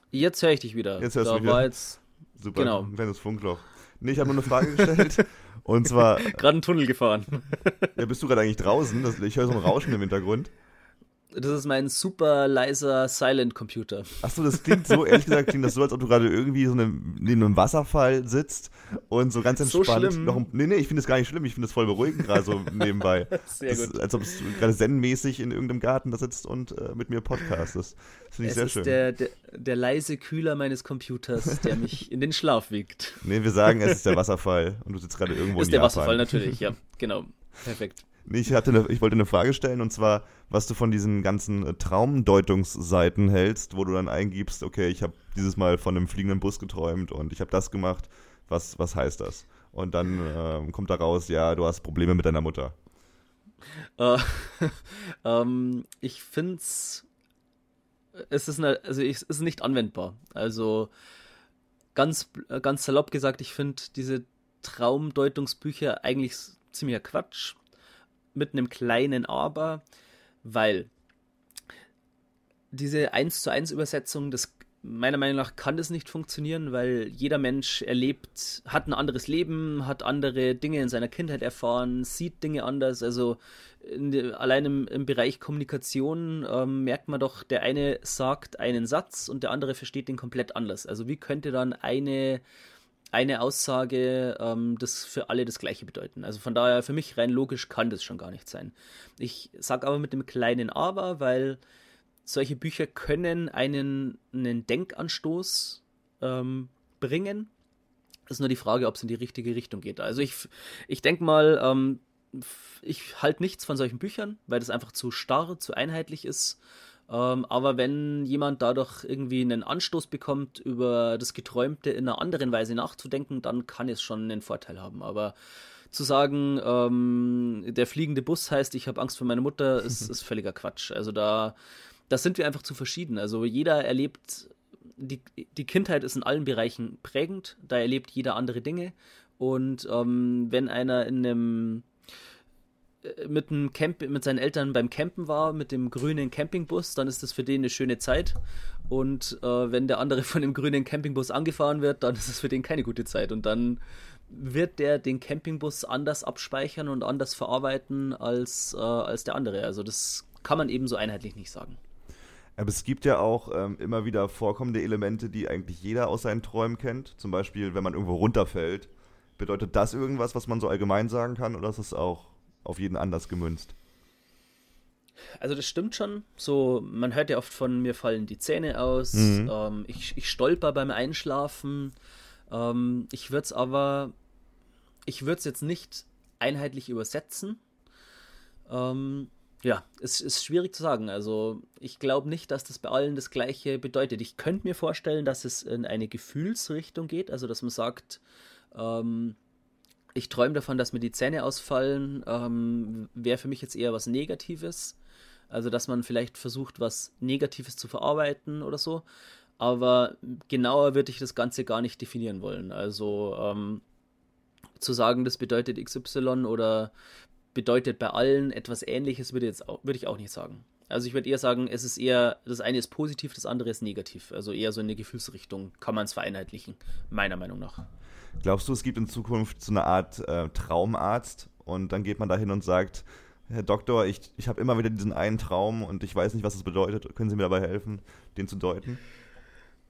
Jetzt höre ich dich wieder. Jetzt hörst da du mich wieder. Jetzt, Super, genau. ein kleines Funkloch. Nee, ich habe nur eine Frage gestellt. und zwar. Gerade einen Tunnel gefahren. ja, bist du gerade eigentlich draußen? ich höre so ein Rauschen im Hintergrund. Das ist mein super leiser Silent Computer. Achso, das klingt so, ehrlich gesagt, klingt das so, als ob du gerade irgendwie so neben einem Wasserfall sitzt und so ganz entspannt. So schlimm. Noch, nee, nee, ich finde es gar nicht schlimm, ich finde es voll beruhigend gerade so nebenbei. Sehr das, gut. Als ob du gerade zen-mäßig in irgendeinem Garten da sitzt und äh, mit mir podcastest. Das finde ich es sehr ist schön. Der, der, der leise Kühler meines Computers, der mich in den Schlaf wiegt. Nee, wir sagen, es ist der Wasserfall und du sitzt gerade irgendwo das in Japan. Das ist der Wasserfall natürlich, ja, genau. Perfekt. Ich, hatte eine, ich wollte eine Frage stellen und zwar, was du von diesen ganzen äh, Traumdeutungsseiten hältst, wo du dann eingibst, okay, ich habe dieses Mal von einem fliegenden Bus geträumt und ich habe das gemacht. Was, was heißt das? Und dann äh, kommt da raus, ja, du hast Probleme mit deiner Mutter. Äh, ähm, ich finde es, ist, eine, also es ist nicht anwendbar. Also ganz, ganz salopp gesagt, ich finde diese Traumdeutungsbücher eigentlich ziemlicher Quatsch mit einem kleinen Aber, weil diese 1 zu 1 Übersetzung, das meiner Meinung nach kann das nicht funktionieren, weil jeder Mensch erlebt, hat ein anderes Leben, hat andere Dinge in seiner Kindheit erfahren, sieht Dinge anders. Also de, allein im, im, Bereich Kommunikation ähm, merkt man doch, der eine sagt einen Satz und der andere versteht den komplett anders. Also wie könnte dann eine eine Aussage ähm, das für alle das gleiche bedeuten. Also von daher, für mich rein logisch kann das schon gar nicht sein. Ich sage aber mit dem kleinen Aber, weil solche Bücher können einen, einen Denkanstoß ähm, bringen. ist nur die Frage, ob es in die richtige Richtung geht. Also ich, ich denke mal, ähm, ich halte nichts von solchen Büchern, weil das einfach zu starr, zu einheitlich ist. Ähm, aber wenn jemand dadurch irgendwie einen Anstoß bekommt, über das Geträumte in einer anderen Weise nachzudenken, dann kann es schon einen Vorteil haben. Aber zu sagen, ähm, der fliegende Bus heißt, ich habe Angst vor meiner Mutter, ist, ist völliger Quatsch. Also da, da sind wir einfach zu verschieden. Also jeder erlebt, die, die Kindheit ist in allen Bereichen prägend, da erlebt jeder andere Dinge. Und ähm, wenn einer in einem mit, einem Camp mit seinen Eltern beim Campen war, mit dem grünen Campingbus, dann ist das für den eine schöne Zeit. Und äh, wenn der andere von dem grünen Campingbus angefahren wird, dann ist es für den keine gute Zeit. Und dann wird der den Campingbus anders abspeichern und anders verarbeiten als, äh, als der andere. Also das kann man eben so einheitlich nicht sagen. Aber es gibt ja auch ähm, immer wieder vorkommende Elemente, die eigentlich jeder aus seinen Träumen kennt. Zum Beispiel, wenn man irgendwo runterfällt Bedeutet das irgendwas, was man so allgemein sagen kann, oder ist es auch auf jeden anders gemünzt? Also das stimmt schon. So, man hört ja oft von mir fallen die Zähne aus. Mhm. Ähm, ich, ich stolper beim Einschlafen. Ähm, ich würde es aber, ich würde es jetzt nicht einheitlich übersetzen. Ähm, ja, es ist schwierig zu sagen. Also ich glaube nicht, dass das bei allen das Gleiche bedeutet. Ich könnte mir vorstellen, dass es in eine Gefühlsrichtung geht. Also dass man sagt, ähm, ich träume davon, dass mir die Zähne ausfallen, ähm, wäre für mich jetzt eher was Negatives. Also, dass man vielleicht versucht, was Negatives zu verarbeiten oder so. Aber genauer würde ich das Ganze gar nicht definieren wollen. Also, ähm, zu sagen, das bedeutet XY oder bedeutet bei allen etwas Ähnliches, würde, jetzt auch, würde ich auch nicht sagen. Also ich würde eher sagen, es ist eher, das eine ist positiv, das andere ist negativ. Also eher so in eine Gefühlsrichtung kann man es vereinheitlichen, meiner Meinung nach. Glaubst du, es gibt in Zukunft so eine Art äh, Traumarzt und dann geht man da hin und sagt, Herr Doktor, ich, ich habe immer wieder diesen einen Traum und ich weiß nicht, was es bedeutet. Können Sie mir dabei helfen, den zu deuten?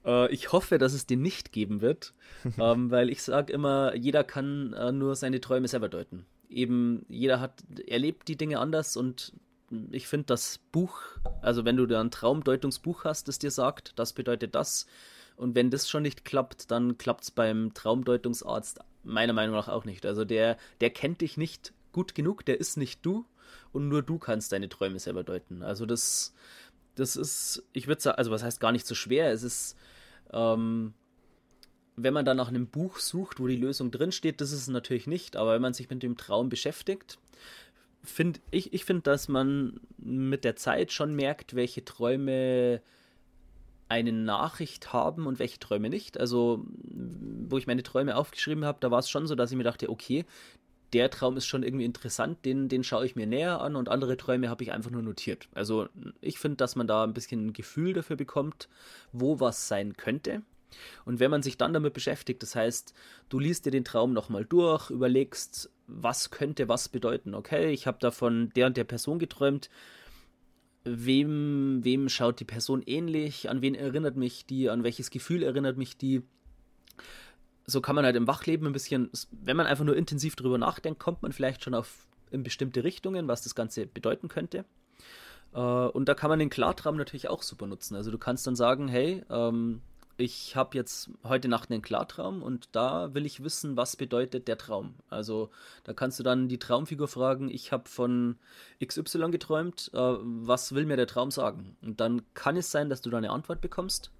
Äh, ich hoffe, dass es den nicht geben wird, ähm, weil ich sage immer, jeder kann äh, nur seine Träume selber deuten. Eben, jeder hat, erlebt die Dinge anders und ich finde das Buch, also wenn du da ein Traumdeutungsbuch hast, das dir sagt, das bedeutet das, und wenn das schon nicht klappt, dann klappt es beim Traumdeutungsarzt meiner Meinung nach auch nicht. Also der, der kennt dich nicht gut genug, der ist nicht du und nur du kannst deine Träume selber deuten. Also das, das ist, ich würde sagen, also was heißt gar nicht so schwer, es ist, ähm, wenn man dann nach einem Buch sucht, wo die Lösung drinsteht, das ist es natürlich nicht, aber wenn man sich mit dem Traum beschäftigt, finde ich, ich finde, dass man mit der Zeit schon merkt, welche Träume eine Nachricht haben und welche Träume nicht. Also, wo ich meine Träume aufgeschrieben habe, da war es schon so, dass ich mir dachte, okay, der Traum ist schon irgendwie interessant, den, den schaue ich mir näher an und andere Träume habe ich einfach nur notiert. Also ich finde, dass man da ein bisschen ein Gefühl dafür bekommt, wo was sein könnte. Und wenn man sich dann damit beschäftigt, das heißt, du liest dir den Traum nochmal durch, überlegst, was könnte was bedeuten. Okay, ich habe da von der und der Person geträumt. Wem, wem schaut die Person ähnlich? An wen erinnert mich die? An welches Gefühl erinnert mich die? so kann man halt im Wachleben ein bisschen, wenn man einfach nur intensiv drüber nachdenkt, kommt man vielleicht schon auf in bestimmte Richtungen, was das Ganze bedeuten könnte. Äh, und da kann man den Klartraum natürlich auch super nutzen. Also du kannst dann sagen, hey, ähm, ich habe jetzt heute Nacht einen Klartraum und da will ich wissen, was bedeutet der Traum. Also da kannst du dann die Traumfigur fragen, ich habe von XY geträumt, äh, was will mir der Traum sagen? Und dann kann es sein, dass du da eine Antwort bekommst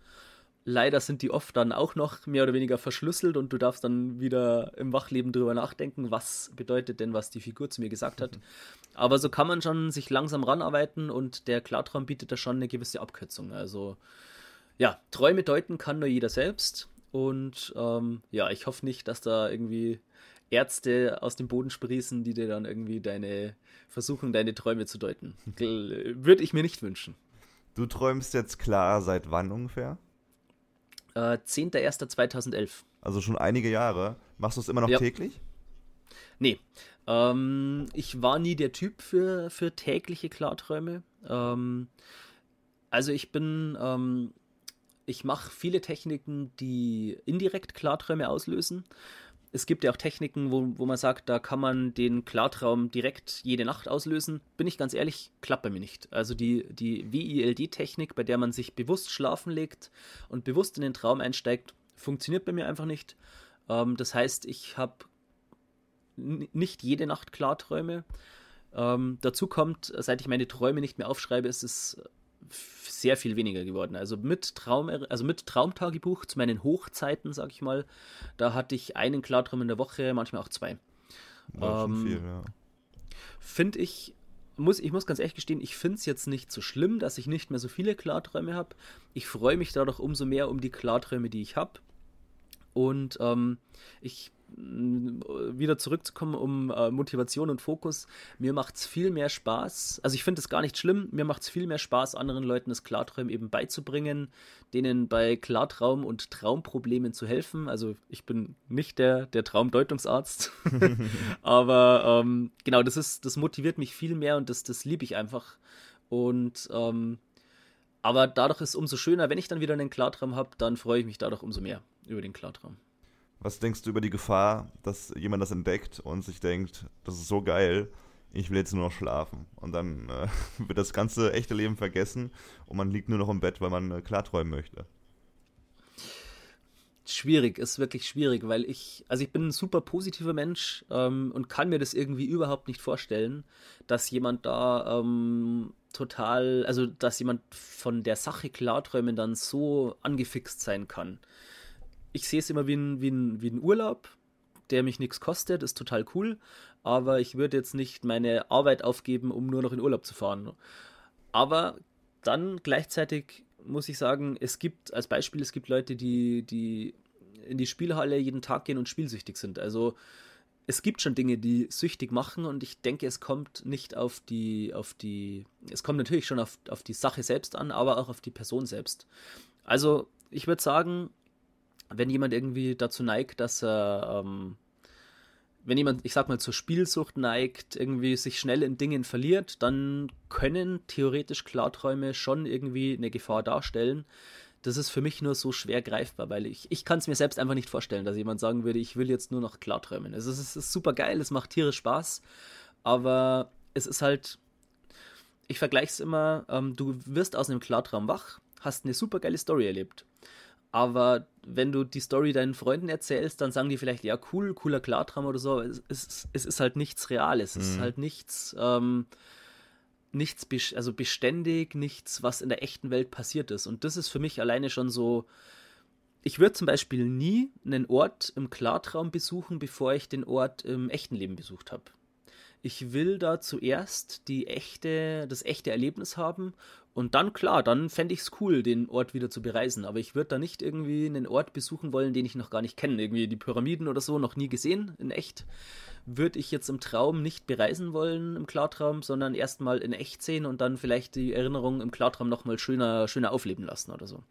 leider sind die oft dann auch noch mehr oder weniger verschlüsselt und du darfst dann wieder im Wachleben drüber nachdenken, was bedeutet denn, was die Figur zu mir gesagt hat. Mhm. Aber so kann man schon sich langsam ranarbeiten und der Klartraum bietet da schon eine gewisse Abkürzung. Also ja, Träume deuten kann nur jeder selbst und ähm, ja, ich hoffe nicht, dass da irgendwie Ärzte aus dem Boden sprießen, die dir dann irgendwie deine versuchen, deine Träume zu deuten. Würde ich mir nicht wünschen. Du träumst jetzt klar seit wann ungefähr? Äh, 10.01.2011. Also schon einige Jahre. Machst du es immer noch ja. täglich? Nee. Ähm, ich war nie der Typ für, für tägliche Klarträume. Ähm, also ich bin, ähm, ich mache viele Techniken, die indirekt Klarträume auslösen es gibt ja auch Techniken, wo, wo man sagt, da kann man den Klartraum direkt jede Nacht auslösen. Bin ich ganz ehrlich, klappt bei mir nicht. Also die, die WILD-Technik, bei der man sich bewusst schlafen legt und bewusst in den Traum einsteigt, funktioniert bei mir einfach nicht. Ähm, das heißt, ich habe nicht jede Nacht Klarträume. Ähm, dazu kommt, seit ich meine Träume nicht mehr aufschreibe, ist es sehr viel weniger geworden. Also mit Traum, also mit Traumtagebuch zu meinen Hochzeiten, sag ich mal, da hatte ich einen Klartraum in der Woche, manchmal auch zwei. Ähm, ja. Finde ich, muss, ich muss ganz ehrlich gestehen, ich finde es jetzt nicht so schlimm, dass ich nicht mehr so viele Klarträume habe. Ich freue mich dadurch umso mehr um die Klarträume, die ich habe. Und ähm, ich wieder zurückzukommen um äh, Motivation und Fokus, mir macht es viel mehr Spaß, also ich finde es gar nicht schlimm, mir macht es viel mehr Spaß, anderen Leuten das Klarträumen eben beizubringen, denen bei Klartraum und Traumproblemen zu helfen. Also ich bin nicht der, der Traumdeutungsarzt, aber ähm, genau, das ist, das motiviert mich viel mehr und das, das liebe ich einfach. Und ähm, aber dadurch ist es umso schöner, wenn ich dann wieder einen Klartraum habe, dann freue ich mich dadurch umso mehr über den Klartraum. Was denkst du über die Gefahr, dass jemand das entdeckt und sich denkt, das ist so geil, ich will jetzt nur noch schlafen. Und dann äh, wird das ganze echte Leben vergessen und man liegt nur noch im Bett, weil man äh, klarträumen möchte. Schwierig, ist wirklich schwierig, weil ich, also ich bin ein super positiver Mensch ähm, und kann mir das irgendwie überhaupt nicht vorstellen, dass jemand da ähm, total, also dass jemand von der Sache Klarträumen dann so angefixt sein kann. Ich sehe es immer wie ein, wie, ein, wie ein Urlaub, der mich nichts kostet, ist total cool, aber ich würde jetzt nicht meine Arbeit aufgeben, um nur noch in Urlaub zu fahren. Aber dann gleichzeitig muss ich sagen, es gibt als Beispiel, es gibt Leute, die, die in die Spielhalle jeden Tag gehen und spielsüchtig sind. Also es gibt schon Dinge, die süchtig machen und ich denke, es kommt nicht auf die, auf die, es kommt natürlich schon auf, auf die Sache selbst an, aber auch auf die Person selbst. Also ich würde sagen, wenn jemand irgendwie dazu neigt, dass er, ähm, wenn jemand, ich sag mal, zur Spielsucht neigt, irgendwie sich schnell in Dingen verliert, dann können theoretisch Klarträume schon irgendwie eine Gefahr darstellen das ist für mich nur so schwer greifbar, weil ich, ich kann es mir selbst einfach nicht vorstellen, dass jemand sagen würde, ich will jetzt nur noch klarträumen. Es ist, es ist super geil, es macht tierisch Spaß, aber es ist halt, ich vergleiche es immer, ähm, du wirst aus einem Klartraum wach, hast eine super geile Story erlebt. Aber wenn du die Story deinen Freunden erzählst, dann sagen die vielleicht, ja, cool, cooler Klartraum oder so. Es, es, es ist halt nichts Reales. Es mhm. ist halt nichts, ähm, nichts also beständig, nichts, was in der echten Welt passiert ist. Und das ist für mich alleine schon so. Ich würde zum Beispiel nie einen Ort im Klartraum besuchen, bevor ich den Ort im echten Leben besucht habe. Ich will da zuerst die echte, das echte Erlebnis haben und dann, klar, dann fände ich es cool, den Ort wieder zu bereisen. Aber ich würde da nicht irgendwie einen Ort besuchen wollen, den ich noch gar nicht kenne. Irgendwie die Pyramiden oder so noch nie gesehen in echt würde ich jetzt im Traum nicht bereisen wollen, im Klartraum, sondern erstmal in echt sehen und dann vielleicht die Erinnerung im Klartraum nochmal schöner, schöner aufleben lassen oder so.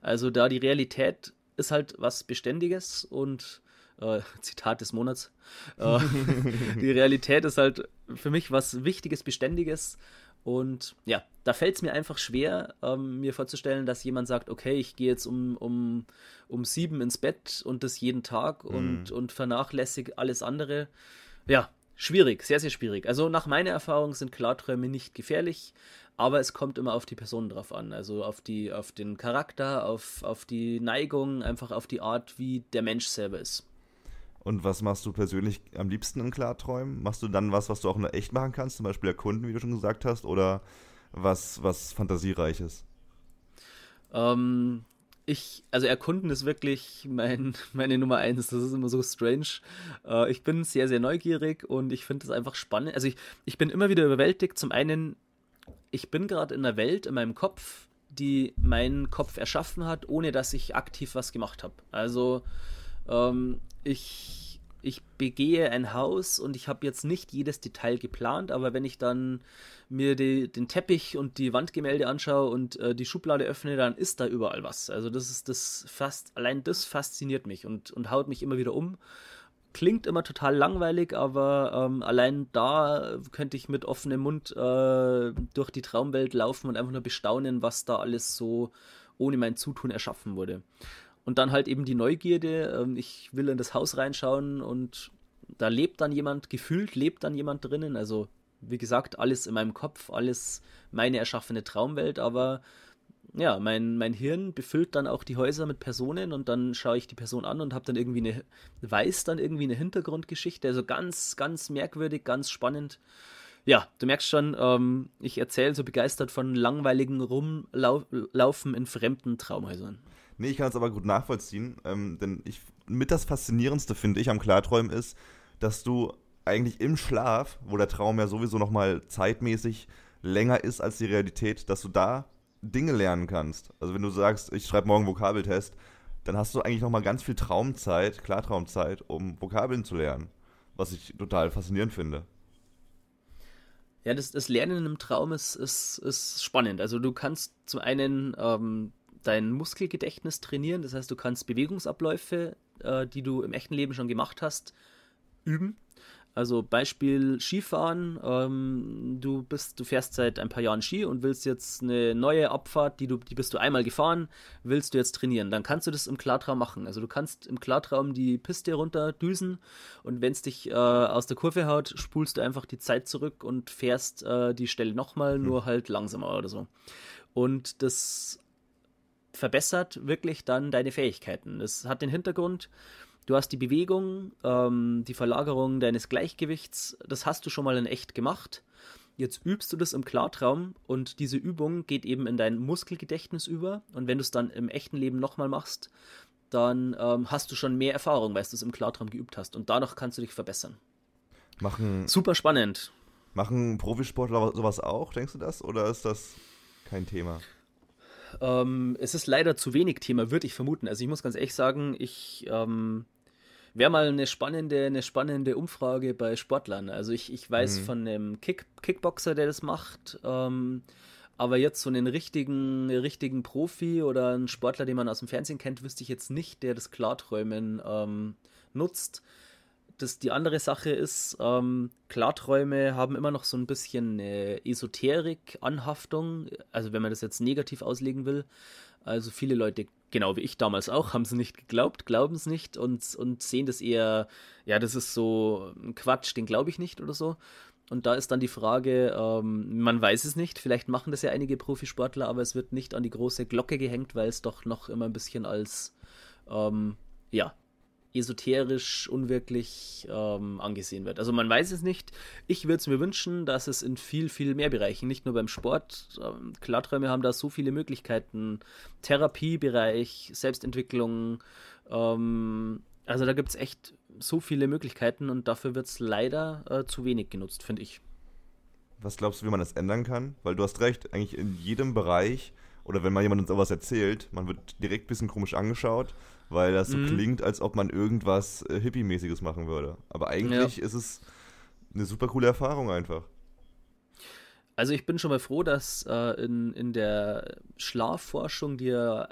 Also da die Realität ist halt was Beständiges und äh, Zitat des Monats. Äh, die Realität ist halt für mich was Wichtiges, Beständiges und ja, da fällt es mir einfach schwer, ähm, mir vorzustellen, dass jemand sagt, okay, ich gehe jetzt um, um, um sieben ins Bett und das jeden Tag und, mhm. und vernachlässige alles andere. Ja, schwierig, sehr, sehr schwierig. Also nach meiner Erfahrung sind Klarträume nicht gefährlich, aber es kommt immer auf die Person drauf an. Also auf, die, auf den Charakter, auf, auf die Neigung, einfach auf die Art, wie der Mensch selber ist. Und was machst du persönlich am liebsten in Klarträumen? Machst du dann was, was du auch in echt machen kannst, zum Beispiel erkunden, wie du schon gesagt hast, oder was, was Fantasiereiches? Ähm, ich, also erkunden ist wirklich mein, meine Nummer eins. Das ist immer so strange. Äh, ich bin sehr, sehr neugierig und ich finde es einfach spannend. Also ich, ich bin immer wieder überwältigt. Zum einen, ich bin gerade in einer Welt in meinem Kopf, die meinen Kopf erschaffen hat, ohne dass ich aktiv was gemacht habe. Also ähm, ich, ich begehe ein Haus und ich habe jetzt nicht jedes Detail geplant, aber wenn ich dann mir die, den Teppich und die Wandgemälde anschaue und äh, die Schublade öffne, dann ist da überall was. Also das ist das fast, allein das fasziniert mich und, und haut mich immer wieder um. Klingt immer total langweilig, aber ähm, allein da könnte ich mit offenem Mund äh, durch die Traumwelt laufen und einfach nur bestaunen, was da alles so ohne mein Zutun erschaffen wurde. Und dann halt eben die Neugierde. Ähm, ich will in das Haus reinschauen und da lebt dann jemand, gefühlt lebt dann jemand drinnen. Also, wie gesagt, alles in meinem Kopf, alles meine erschaffene Traumwelt, aber ja, mein, mein Hirn befüllt dann auch die Häuser mit Personen und dann schaue ich die Person an und habe dann irgendwie eine, weiß dann irgendwie eine Hintergrundgeschichte. Also ganz, ganz merkwürdig, ganz spannend. Ja, du merkst schon, ähm, ich erzähle so begeistert von langweiligen Rumlaufen in fremden Traumhäusern. Nee, ich kann es aber gut nachvollziehen, ähm, denn ich, mit das Faszinierendste, finde ich, am Klarträumen ist, dass du eigentlich im Schlaf, wo der Traum ja sowieso nochmal zeitmäßig länger ist als die Realität, dass du da Dinge lernen kannst. Also wenn du sagst, ich schreibe morgen Vokabeltest, dann hast du eigentlich nochmal ganz viel Traumzeit, Klartraumzeit, um Vokabeln zu lernen. Was ich total faszinierend finde. Ja, das, das Lernen im Traum ist, ist, ist spannend. Also du kannst zum einen ähm, dein Muskelgedächtnis trainieren. Das heißt, du kannst Bewegungsabläufe, äh, die du im echten Leben schon gemacht hast, üben. Also Beispiel Skifahren. Ähm, du bist, du fährst seit ein paar Jahren Ski und willst jetzt eine neue Abfahrt, die du, die bist du einmal gefahren, willst du jetzt trainieren. Dann kannst du das im Klartraum machen. Also du kannst im Klartraum die Piste runterdüsen und wenn es dich äh, aus der Kurve haut, spulst du einfach die Zeit zurück und fährst äh, die Stelle nochmal, hm. nur halt langsamer oder so. Und das verbessert wirklich dann deine Fähigkeiten. Es hat den Hintergrund, Du hast die Bewegung, ähm, die Verlagerung deines Gleichgewichts, das hast du schon mal in echt gemacht. Jetzt übst du das im Klartraum und diese Übung geht eben in dein Muskelgedächtnis über. Und wenn du es dann im echten Leben nochmal machst, dann ähm, hast du schon mehr Erfahrung, weil du es im Klartraum geübt hast. Und dadurch kannst du dich verbessern. Machen, Super spannend. Machen Profisportler sowas auch, denkst du das? Oder ist das kein Thema? Ähm, es ist leider zu wenig Thema, würde ich vermuten. Also ich muss ganz ehrlich sagen, ich ähm, wäre mal eine spannende, eine spannende Umfrage bei Sportlern. Also ich, ich weiß mhm. von einem Kick, Kickboxer, der das macht, ähm, aber jetzt so einen richtigen, richtigen Profi oder einen Sportler, den man aus dem Fernsehen kennt, wüsste ich jetzt nicht, der das Klarträumen ähm, nutzt. Das, die andere Sache ist, ähm, Klarträume haben immer noch so ein bisschen eine Esoterik-Anhaftung, also wenn man das jetzt negativ auslegen will. Also viele Leute, genau wie ich damals auch, haben es nicht geglaubt, glauben es nicht und, und sehen das eher, ja, das ist so ein Quatsch, den glaube ich nicht oder so. Und da ist dann die Frage, ähm, man weiß es nicht, vielleicht machen das ja einige Profisportler, aber es wird nicht an die große Glocke gehängt, weil es doch noch immer ein bisschen als, ähm, ja, esoterisch unwirklich ähm, angesehen wird. Also man weiß es nicht. Ich würde es mir wünschen, dass es in viel, viel mehr Bereichen, nicht nur beim Sport, ähm, Klarträume haben da so viele Möglichkeiten. Therapiebereich, Selbstentwicklung, ähm, also da gibt es echt so viele Möglichkeiten und dafür wird es leider äh, zu wenig genutzt, finde ich. Was glaubst du, wie man das ändern kann? Weil du hast recht, eigentlich in jedem Bereich oder wenn mal jemand uns sowas erzählt, man wird direkt ein bisschen komisch angeschaut weil das so mhm. klingt, als ob man irgendwas äh, Hippie-mäßiges machen würde. Aber eigentlich ja. ist es eine super coole Erfahrung einfach. Also ich bin schon mal froh, dass äh, in, in der Schlafforschung, die ja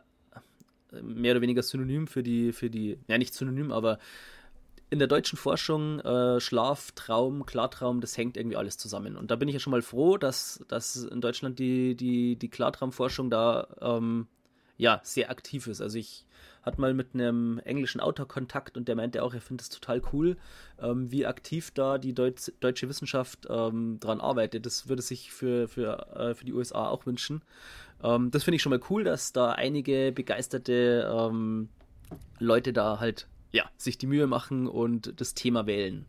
mehr oder weniger synonym für die, für die, ja nicht synonym, aber in der deutschen Forschung äh, Schlaf, Traum, Klartraum, das hängt irgendwie alles zusammen. Und da bin ich ja schon mal froh, dass, dass in Deutschland die, die, die Klartraumforschung da ähm, ja sehr aktiv ist. Also ich hat mal mit einem englischen Autor Kontakt und der meinte auch, er findet es total cool, ähm, wie aktiv da die Deut deutsche Wissenschaft ähm, dran arbeitet. Das würde sich für, für, äh, für die USA auch wünschen. Ähm, das finde ich schon mal cool, dass da einige begeisterte ähm, Leute da halt ja, sich die Mühe machen und das Thema wählen.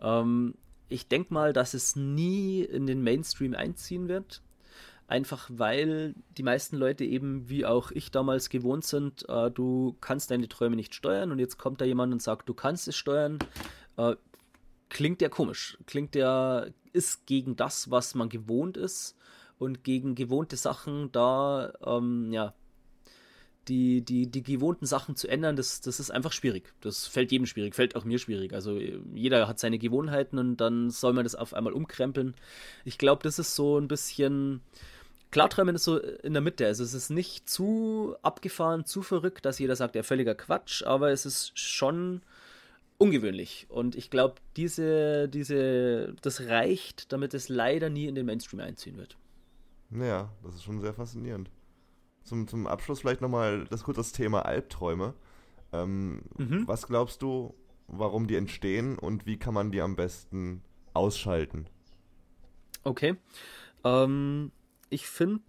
Ähm, ich denke mal, dass es nie in den Mainstream einziehen wird einfach weil die meisten Leute eben, wie auch ich damals gewohnt sind, äh, du kannst deine Träume nicht steuern und jetzt kommt da jemand und sagt, du kannst es steuern. Äh, klingt ja komisch, klingt ja, ist gegen das, was man gewohnt ist und gegen gewohnte Sachen da, ähm, ja, die, die, die gewohnten Sachen zu ändern, das, das ist einfach schwierig. Das fällt jedem schwierig, fällt auch mir schwierig. Also jeder hat seine Gewohnheiten und dann soll man das auf einmal umkrempeln. Ich glaube, das ist so ein bisschen, Klarträumen ist so in der Mitte. Also es ist nicht zu abgefahren, zu verrückt, dass jeder sagt, ja, völliger Quatsch, aber es ist schon ungewöhnlich. Und ich glaube, diese, diese, das reicht, damit es leider nie in den Mainstream einziehen wird. Ja, das ist schon sehr faszinierend. Zum, zum Abschluss vielleicht nochmal das kurze Thema Albträume. Ähm, mhm. Was glaubst du, warum die entstehen und wie kann man die am besten ausschalten? Okay. Ähm, ich finde,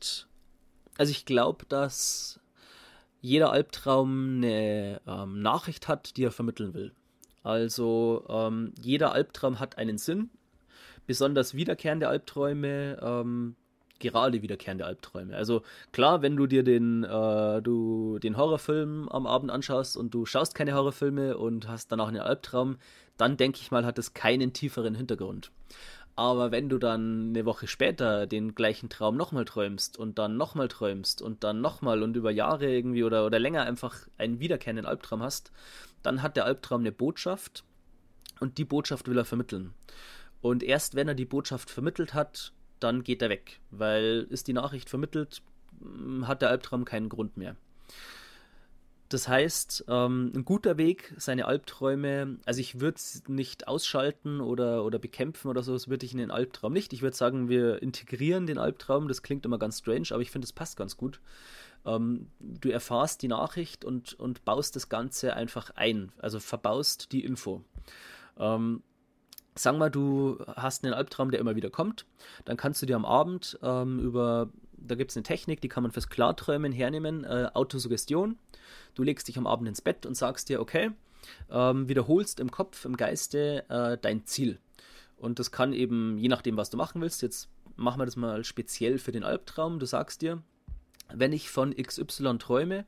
also ich glaube, dass jeder Albtraum eine ähm, Nachricht hat, die er vermitteln will. Also ähm, jeder Albtraum hat einen Sinn. Besonders wiederkehrende Albträume, ähm, gerade wiederkehrende Albträume. Also klar, wenn du dir den, äh, du, den Horrorfilm am Abend anschaust und du schaust keine Horrorfilme und hast danach einen Albtraum, dann denke ich mal, hat es keinen tieferen Hintergrund. Aber wenn du dann eine Woche später den gleichen Traum nochmal träumst und dann nochmal träumst und dann nochmal und über Jahre irgendwie oder, oder länger einfach einen wiederkehrenden Albtraum hast, dann hat der Albtraum eine Botschaft und die Botschaft will er vermitteln. Und erst wenn er die Botschaft vermittelt hat, dann geht er weg, weil ist die Nachricht vermittelt, hm, hat der Albtraum keinen Grund mehr. Das heißt, ähm, ein guter Weg, seine Albträume, also ich würde es nicht ausschalten oder, oder bekämpfen oder so, das würde ich in den Albtraum nicht. Ich würde sagen, wir integrieren den Albtraum, das klingt immer ganz strange, aber ich finde, es passt ganz gut. Ähm, du erfahrst die Nachricht und, und baust das Ganze einfach ein, also verbaust die Info. Ähm, sagen wir, du hast einen Albtraum, der immer wieder kommt, dann kannst du dir am Abend ähm, über, da gibt es eine Technik, die kann man fürs Klarträumen hernehmen, äh, Autosuggestion. Du legst dich am Abend ins Bett und sagst dir, okay, ähm, wiederholst im Kopf, im Geiste äh, dein Ziel. Und das kann eben, je nachdem, was du machen willst, jetzt machen wir das mal speziell für den Albtraum. Du sagst dir, wenn ich von XY träume,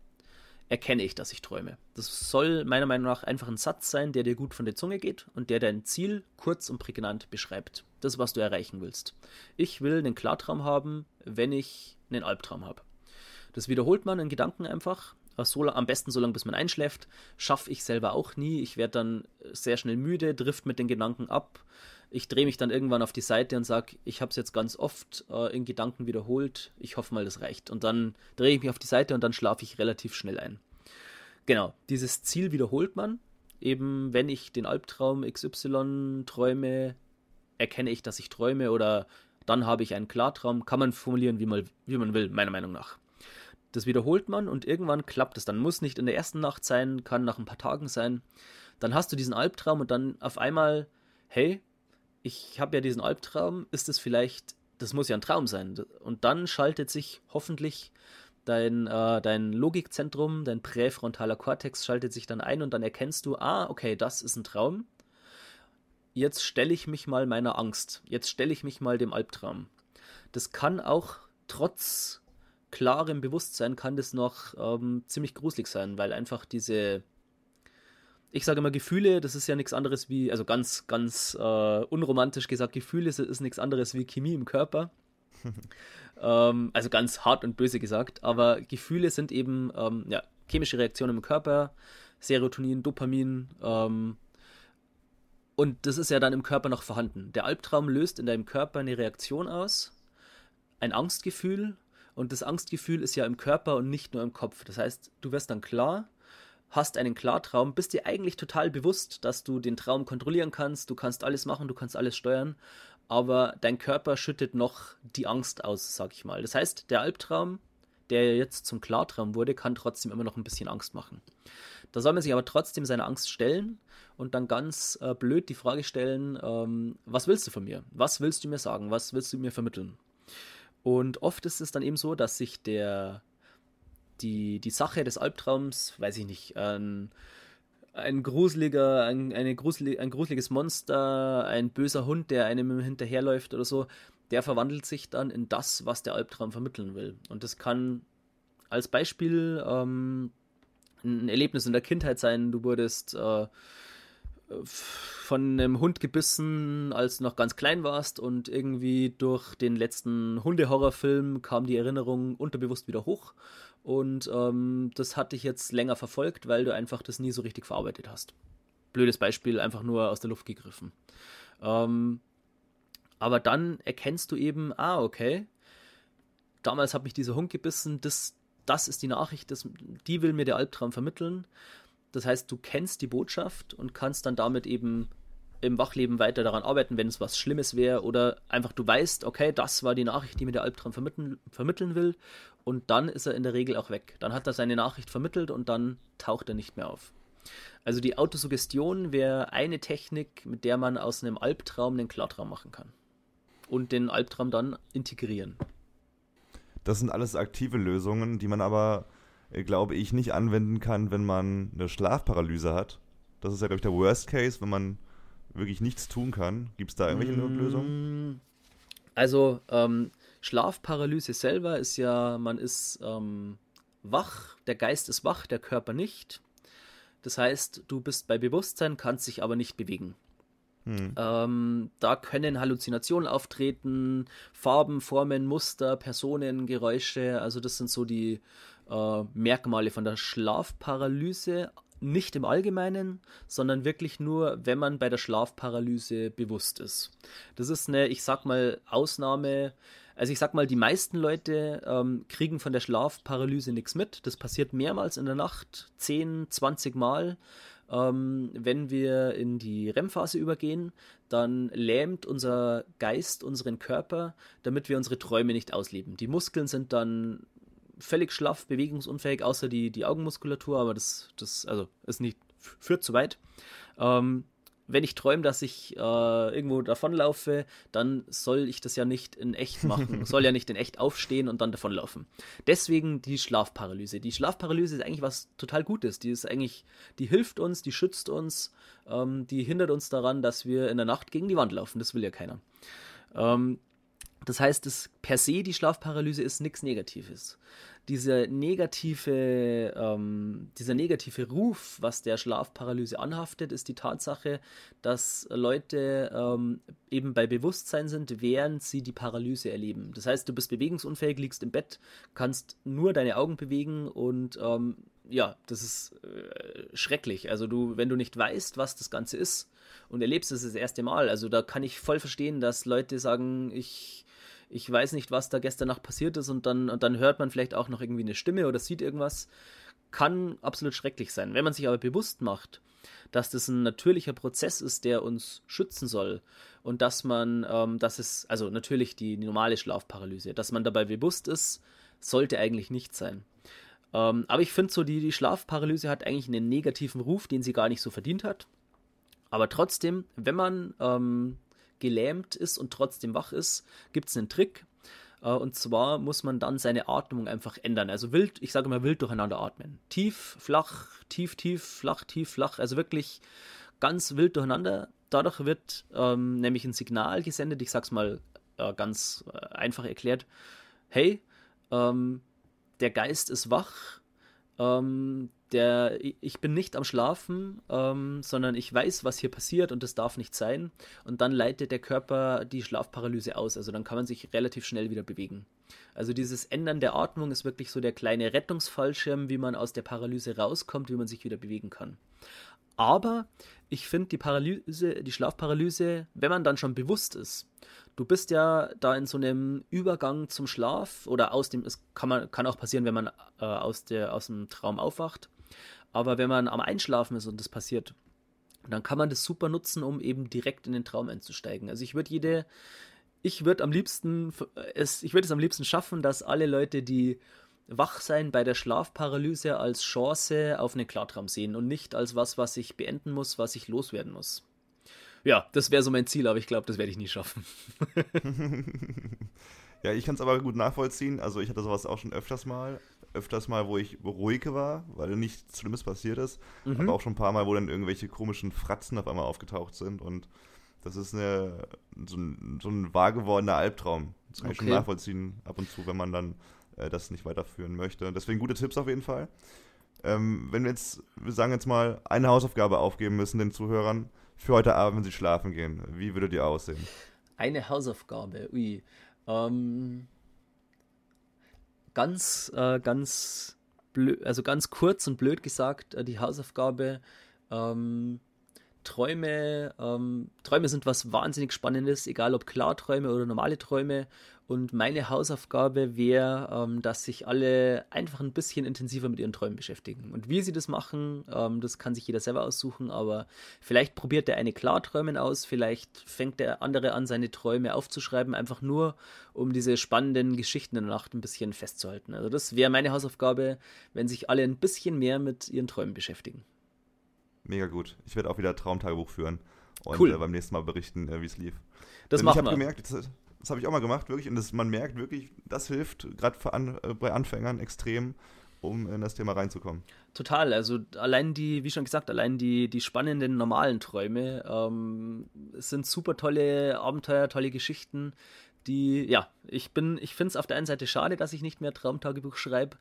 erkenne ich, dass ich träume. Das soll meiner Meinung nach einfach ein Satz sein, der dir gut von der Zunge geht und der dein Ziel kurz und prägnant beschreibt. Das, was du erreichen willst. Ich will einen Klartraum haben, wenn ich einen Albtraum habe. Das wiederholt man in Gedanken einfach. So, am besten so lange, bis man einschläft. Schaffe ich selber auch nie. Ich werde dann sehr schnell müde, drift mit den Gedanken ab ich drehe mich dann irgendwann auf die Seite und sage, ich habe es jetzt ganz oft äh, in Gedanken wiederholt, ich hoffe mal, das reicht. Und dann drehe ich mich auf die Seite und dann schlafe ich relativ schnell ein. Genau, dieses Ziel wiederholt man. Eben, wenn ich den Albtraum XY träume, erkenne ich, dass ich träume oder dann habe ich einen Klartraum. Kann man formulieren, wie man, wie man will, meiner Meinung nach. Das wiederholt man und irgendwann klappt es. Dann muss nicht in der ersten Nacht sein, kann nach ein paar Tagen sein. Dann hast du diesen Albtraum und dann auf einmal, hey, ich habe ja diesen Albtraum, ist es vielleicht, das muss ja ein Traum sein. Und dann schaltet sich hoffentlich dein, äh, dein Logikzentrum, dein präfrontaler Kortex schaltet sich dann ein und dann erkennst du, ah, okay, das ist ein Traum. Jetzt stelle ich mich mal meiner Angst. Jetzt stelle ich mich mal dem Albtraum. Das kann auch trotz klarem Bewusstsein kann das noch ähm, ziemlich gruselig sein, weil einfach diese ich sage immer Gefühle, das ist ja nichts anderes wie, also ganz, ganz äh, unromantisch gesagt, Gefühle ist, ist nichts anderes wie Chemie im Körper. ähm, also ganz hart und böse gesagt, aber Gefühle sind eben ähm, ja, chemische Reaktionen im Körper, Serotonin, Dopamin, ähm, und das ist ja dann im Körper noch vorhanden. Der Albtraum löst in deinem Körper eine Reaktion aus, ein Angstgefühl, und das Angstgefühl ist ja im Körper und nicht nur im Kopf. Das heißt, du wirst dann klar, hast einen Klartraum, bist dir eigentlich total bewusst, dass du den Traum kontrollieren kannst, du kannst alles machen, du kannst alles steuern, aber dein Körper schüttet noch die Angst aus, sag ich mal. Das heißt, der Albtraum, der jetzt zum Klartraum wurde, kann trotzdem immer noch ein bisschen Angst machen. Da soll man sich aber trotzdem seiner Angst stellen und dann ganz äh, blöd die Frage stellen, ähm, was willst du von mir? Was willst du mir sagen? Was willst du mir vermitteln? Und oft ist es dann eben so, dass sich der die, die Sache des Albtraums, weiß ich nicht, ein, ein gruseliger, ein, eine gruselig, ein gruseliges Monster, ein böser Hund, der einem hinterherläuft oder so, der verwandelt sich dann in das, was der Albtraum vermitteln will. Und das kann als Beispiel ähm, ein Erlebnis in der Kindheit sein, du wurdest äh, von einem Hund gebissen, als du noch ganz klein warst und irgendwie durch den letzten Hundehorrorfilm kam die Erinnerung unterbewusst wieder hoch und ähm, das hat dich jetzt länger verfolgt, weil du einfach das nie so richtig verarbeitet hast. Blödes Beispiel, einfach nur aus der Luft gegriffen. Ähm, aber dann erkennst du eben, ah, okay, damals hat mich dieser Hund gebissen, das, das ist die Nachricht, das, die will mir der Albtraum vermitteln. Das heißt, du kennst die Botschaft und kannst dann damit eben im Wachleben weiter daran arbeiten, wenn es was Schlimmes wäre oder einfach du weißt, okay, das war die Nachricht, die mir der Albtraum vermitteln, vermitteln will und dann ist er in der Regel auch weg. Dann hat er seine Nachricht vermittelt und dann taucht er nicht mehr auf. Also die Autosuggestion wäre eine Technik, mit der man aus einem Albtraum einen Klartraum machen kann und den Albtraum dann integrieren. Das sind alles aktive Lösungen, die man aber, äh, glaube ich, nicht anwenden kann, wenn man eine Schlafparalyse hat. Das ist ja, glaube ich, der Worst Case, wenn man wirklich nichts tun kann. Gibt es da irgendwelche mm, Lösungen? Also, ähm, Schlafparalyse selber ist ja, man ist ähm, wach, der Geist ist wach, der Körper nicht. Das heißt, du bist bei Bewusstsein, kannst dich aber nicht bewegen. Hm. Ähm, da können Halluzinationen auftreten, Farben, Formen, Muster, Personen, Geräusche. Also das sind so die äh, Merkmale von der Schlafparalyse nicht im Allgemeinen, sondern wirklich nur, wenn man bei der Schlafparalyse bewusst ist. Das ist eine, ich sag mal, Ausnahme. Also ich sag mal, die meisten Leute ähm, kriegen von der Schlafparalyse nichts mit. Das passiert mehrmals in der Nacht, 10, 20 Mal. Ähm, wenn wir in die REM-Phase übergehen, dann lähmt unser Geist unseren Körper, damit wir unsere Träume nicht ausleben. Die Muskeln sind dann völlig schlaff, bewegungsunfähig, außer die, die Augenmuskulatur, aber das, das also ist nicht, führt zu weit. Ähm, wenn ich träume, dass ich äh, irgendwo davonlaufe, dann soll ich das ja nicht in echt machen. soll ja nicht in echt aufstehen und dann davonlaufen. Deswegen die Schlafparalyse. Die Schlafparalyse ist eigentlich was total Gutes. Die ist eigentlich, die hilft uns, die schützt uns, ähm, die hindert uns daran, dass wir in der Nacht gegen die Wand laufen. Das will ja keiner. Ähm, das heißt, das per se die Schlafparalyse ist nichts Negatives dieser negative, ähm, dieser negative Ruf, was der Schlafparalyse anhaftet, ist die Tatsache, dass Leute ähm, eben bei Bewusstsein sind, während sie die Paralyse erleben. Das heißt, du bist bewegungsunfähig, liegst im Bett, kannst nur deine Augen bewegen und ähm, ja, das ist äh, schrecklich. Also du, wenn du nicht weißt, was das Ganze ist und erlebst es das erste Mal, also da kann ich voll verstehen, dass Leute sagen, ich ich weiß nicht, was da gestern Nacht passiert ist und dann, und dann hört man vielleicht auch noch irgendwie eine Stimme oder sieht irgendwas, kann absolut schrecklich sein. Wenn man sich aber bewusst macht, dass das ein natürlicher Prozess ist, der uns schützen soll und dass man, ähm, dass es, also natürlich die, normale Schlafparalyse, dass man dabei bewusst ist, sollte eigentlich nicht sein. Ähm, aber ich finde so, die, die Schlafparalyse hat eigentlich einen negativen Ruf, den sie gar nicht so verdient hat. Aber trotzdem, wenn man ähm, gelähmt ist und trotzdem wach ist, gibt es einen Trick. Äh, und zwar muss man dann seine Atmung einfach ändern. Also wild, ich sage mal wild durcheinander atmen. Tief, flach, tief, tief, flach, tief, flach. Also wirklich ganz wild durcheinander. Dadurch wird ähm, nämlich ein Signal gesendet. Ich sag's mal äh, ganz äh, einfach erklärt. Hey, ähm, der Geist ist wach. Ähm, der, ich bin nicht am Schlafen, ähm, sondern ich weiß, was hier passiert und das darf nicht sein. Und dann leitet der Körper die Schlafparalyse aus. Also dann kann man sich relativ schnell wieder bewegen. Also dieses Ändern der Atmung ist wirklich so der kleine Rettungsfallschirm, wie man aus der Paralyse rauskommt, wie man sich wieder bewegen kann. Aber ich finde die Paralyse, die Schlafparalyse, wenn man dann schon bewusst ist, du bist ja da in so einem Übergang zum Schlaf oder aus dem, es kann, man, kann auch passieren, wenn man äh, aus, der, aus dem Traum aufwacht. Aber wenn man am Einschlafen ist und das passiert, dann kann man das super nutzen, um eben direkt in den Traum einzusteigen. Also ich würde jede, ich würde am liebsten, es, ich würde es am liebsten schaffen, dass alle Leute, die wach sein bei der Schlafparalyse als Chance auf einen Klartraum sehen und nicht als was, was ich beenden muss, was ich loswerden muss. Ja, das wäre so mein Ziel, aber ich glaube, das werde ich nie schaffen. ja, ich kann es aber gut nachvollziehen. Also ich hatte sowas auch schon öfters mal öfters mal, wo ich ruhig war, weil nichts Schlimmes passiert ist. Mhm. Aber auch schon ein paar Mal, wo dann irgendwelche komischen Fratzen auf einmal aufgetaucht sind. Und das ist eine, so, ein, so ein wahr gewordener Albtraum. Das kann okay. ich schon nachvollziehen, ab und zu, wenn man dann äh, das nicht weiterführen möchte. Deswegen gute Tipps auf jeden Fall. Ähm, wenn wir jetzt, wir sagen jetzt mal, eine Hausaufgabe aufgeben müssen den Zuhörern für heute Abend, wenn sie schlafen gehen, wie würde die aussehen? Eine Hausaufgabe, ui. Ähm, ganz, äh, ganz blöd, also ganz kurz und blöd gesagt, äh, die Hausaufgabe, ähm, Träume, ähm, Träume sind was wahnsinnig Spannendes, egal ob Klarträume oder normale Träume. Und meine Hausaufgabe wäre, ähm, dass sich alle einfach ein bisschen intensiver mit ihren Träumen beschäftigen. Und wie sie das machen, ähm, das kann sich jeder selber aussuchen, aber vielleicht probiert der eine Klarträumen aus, vielleicht fängt der andere an, seine Träume aufzuschreiben, einfach nur, um diese spannenden Geschichten in der Nacht ein bisschen festzuhalten. Also das wäre meine Hausaufgabe, wenn sich alle ein bisschen mehr mit ihren Träumen beschäftigen. Mega gut. Ich werde auch wieder Traumtagebuch führen und cool. äh, beim nächsten Mal berichten, äh, wie es lief. Das Denn machen ich habe gemerkt, das habe ich auch mal gemacht, wirklich. Und das, man merkt wirklich, das hilft gerade an, äh, bei Anfängern extrem, um in das Thema reinzukommen. Total. Also allein die, wie schon gesagt, allein die, die spannenden normalen Träume ähm, sind super tolle Abenteuer, tolle Geschichten, die, ja, ich bin, ich finde es auf der einen Seite schade, dass ich nicht mehr Traumtagebuch schreibe.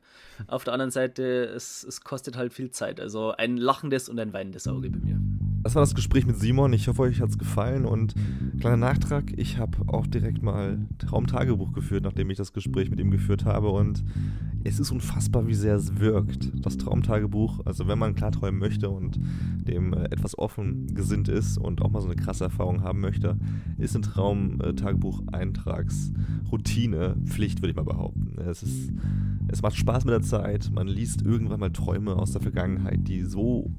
Auf der anderen Seite, es, es kostet halt viel Zeit. Also ein lachendes und ein weinendes Auge bei mir. Das war das Gespräch mit Simon. Ich hoffe, euch hat es gefallen. Und kleiner Nachtrag, ich habe auch direkt mal Traumtagebuch geführt, nachdem ich das Gespräch mit ihm geführt habe. Und es ist unfassbar, wie sehr es wirkt, das Traumtagebuch. Also wenn man klarträumen möchte und dem äh, etwas offen gesinnt ist und auch mal so eine krasse Erfahrung haben möchte, ist ein Traumtagebuch-Eintragsroutine Pflicht, würde ich mal behaupten. Es, ist, es macht Spaß mit der Zeit, man liest irgendwann mal Träume aus der Vergangenheit, die so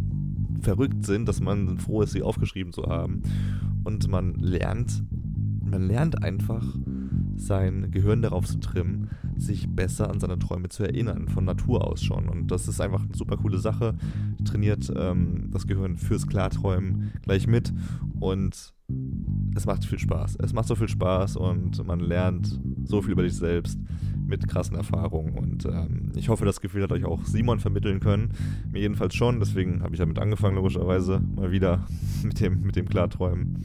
verrückt sind, dass man froh ist, sie aufgeschrieben zu haben. Und man lernt, man lernt einfach, sein Gehirn darauf zu trimmen, sich besser an seine Träume zu erinnern, von Natur aus schon. Und das ist einfach eine super coole Sache. Trainiert ähm, das Gehirn fürs Klarträumen gleich mit und es macht viel Spaß. Es macht so viel Spaß und man lernt so viel über dich selbst mit krassen Erfahrungen. Und ähm, ich hoffe, das Gefühl hat euch auch Simon vermitteln können. Mir jedenfalls schon. Deswegen habe ich damit angefangen, logischerweise mal wieder mit dem, mit dem Klarträumen.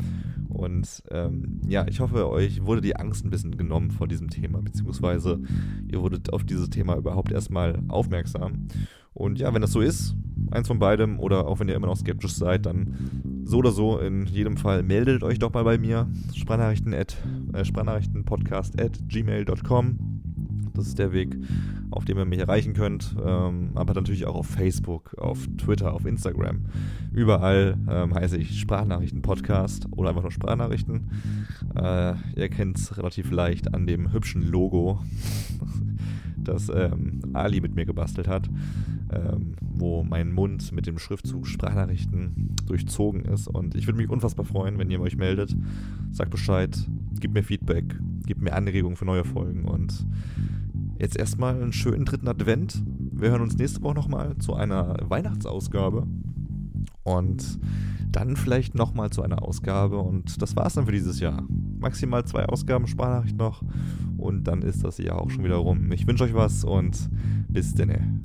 Und ähm, ja, ich hoffe, euch wurde die Angst ein bisschen genommen vor diesem Thema, beziehungsweise ihr wurdet auf dieses Thema überhaupt erstmal aufmerksam. Und ja, wenn das so ist, eins von beidem, oder auch wenn ihr immer noch skeptisch seid, dann so oder so, in jedem Fall meldet euch doch mal bei mir. Sprachnachrichten at, äh, Sprachnachrichtenpodcast at gmail.com. Das ist der Weg, auf dem ihr mich erreichen könnt. Ähm, aber natürlich auch auf Facebook, auf Twitter, auf Instagram. Überall ähm, heiße ich Sprachnachrichten-Podcast oder einfach nur Sprachnachrichten. Äh, ihr kennt es relativ leicht an dem hübschen Logo, das ähm, Ali mit mir gebastelt hat. Ähm, wo mein Mund mit dem Schriftzug Sprachnachrichten durchzogen ist. Und ich würde mich unfassbar freuen, wenn ihr euch meldet. Sagt Bescheid, gebt mir Feedback, gebt mir Anregungen für neue Folgen und Jetzt erstmal einen schönen dritten Advent. Wir hören uns nächste Woche nochmal zu einer Weihnachtsausgabe. Und dann vielleicht nochmal zu einer Ausgabe. Und das war's dann für dieses Jahr. Maximal zwei Ausgaben Sprachnachricht noch. Und dann ist das Jahr auch schon wieder rum. Ich wünsche euch was und bis denne.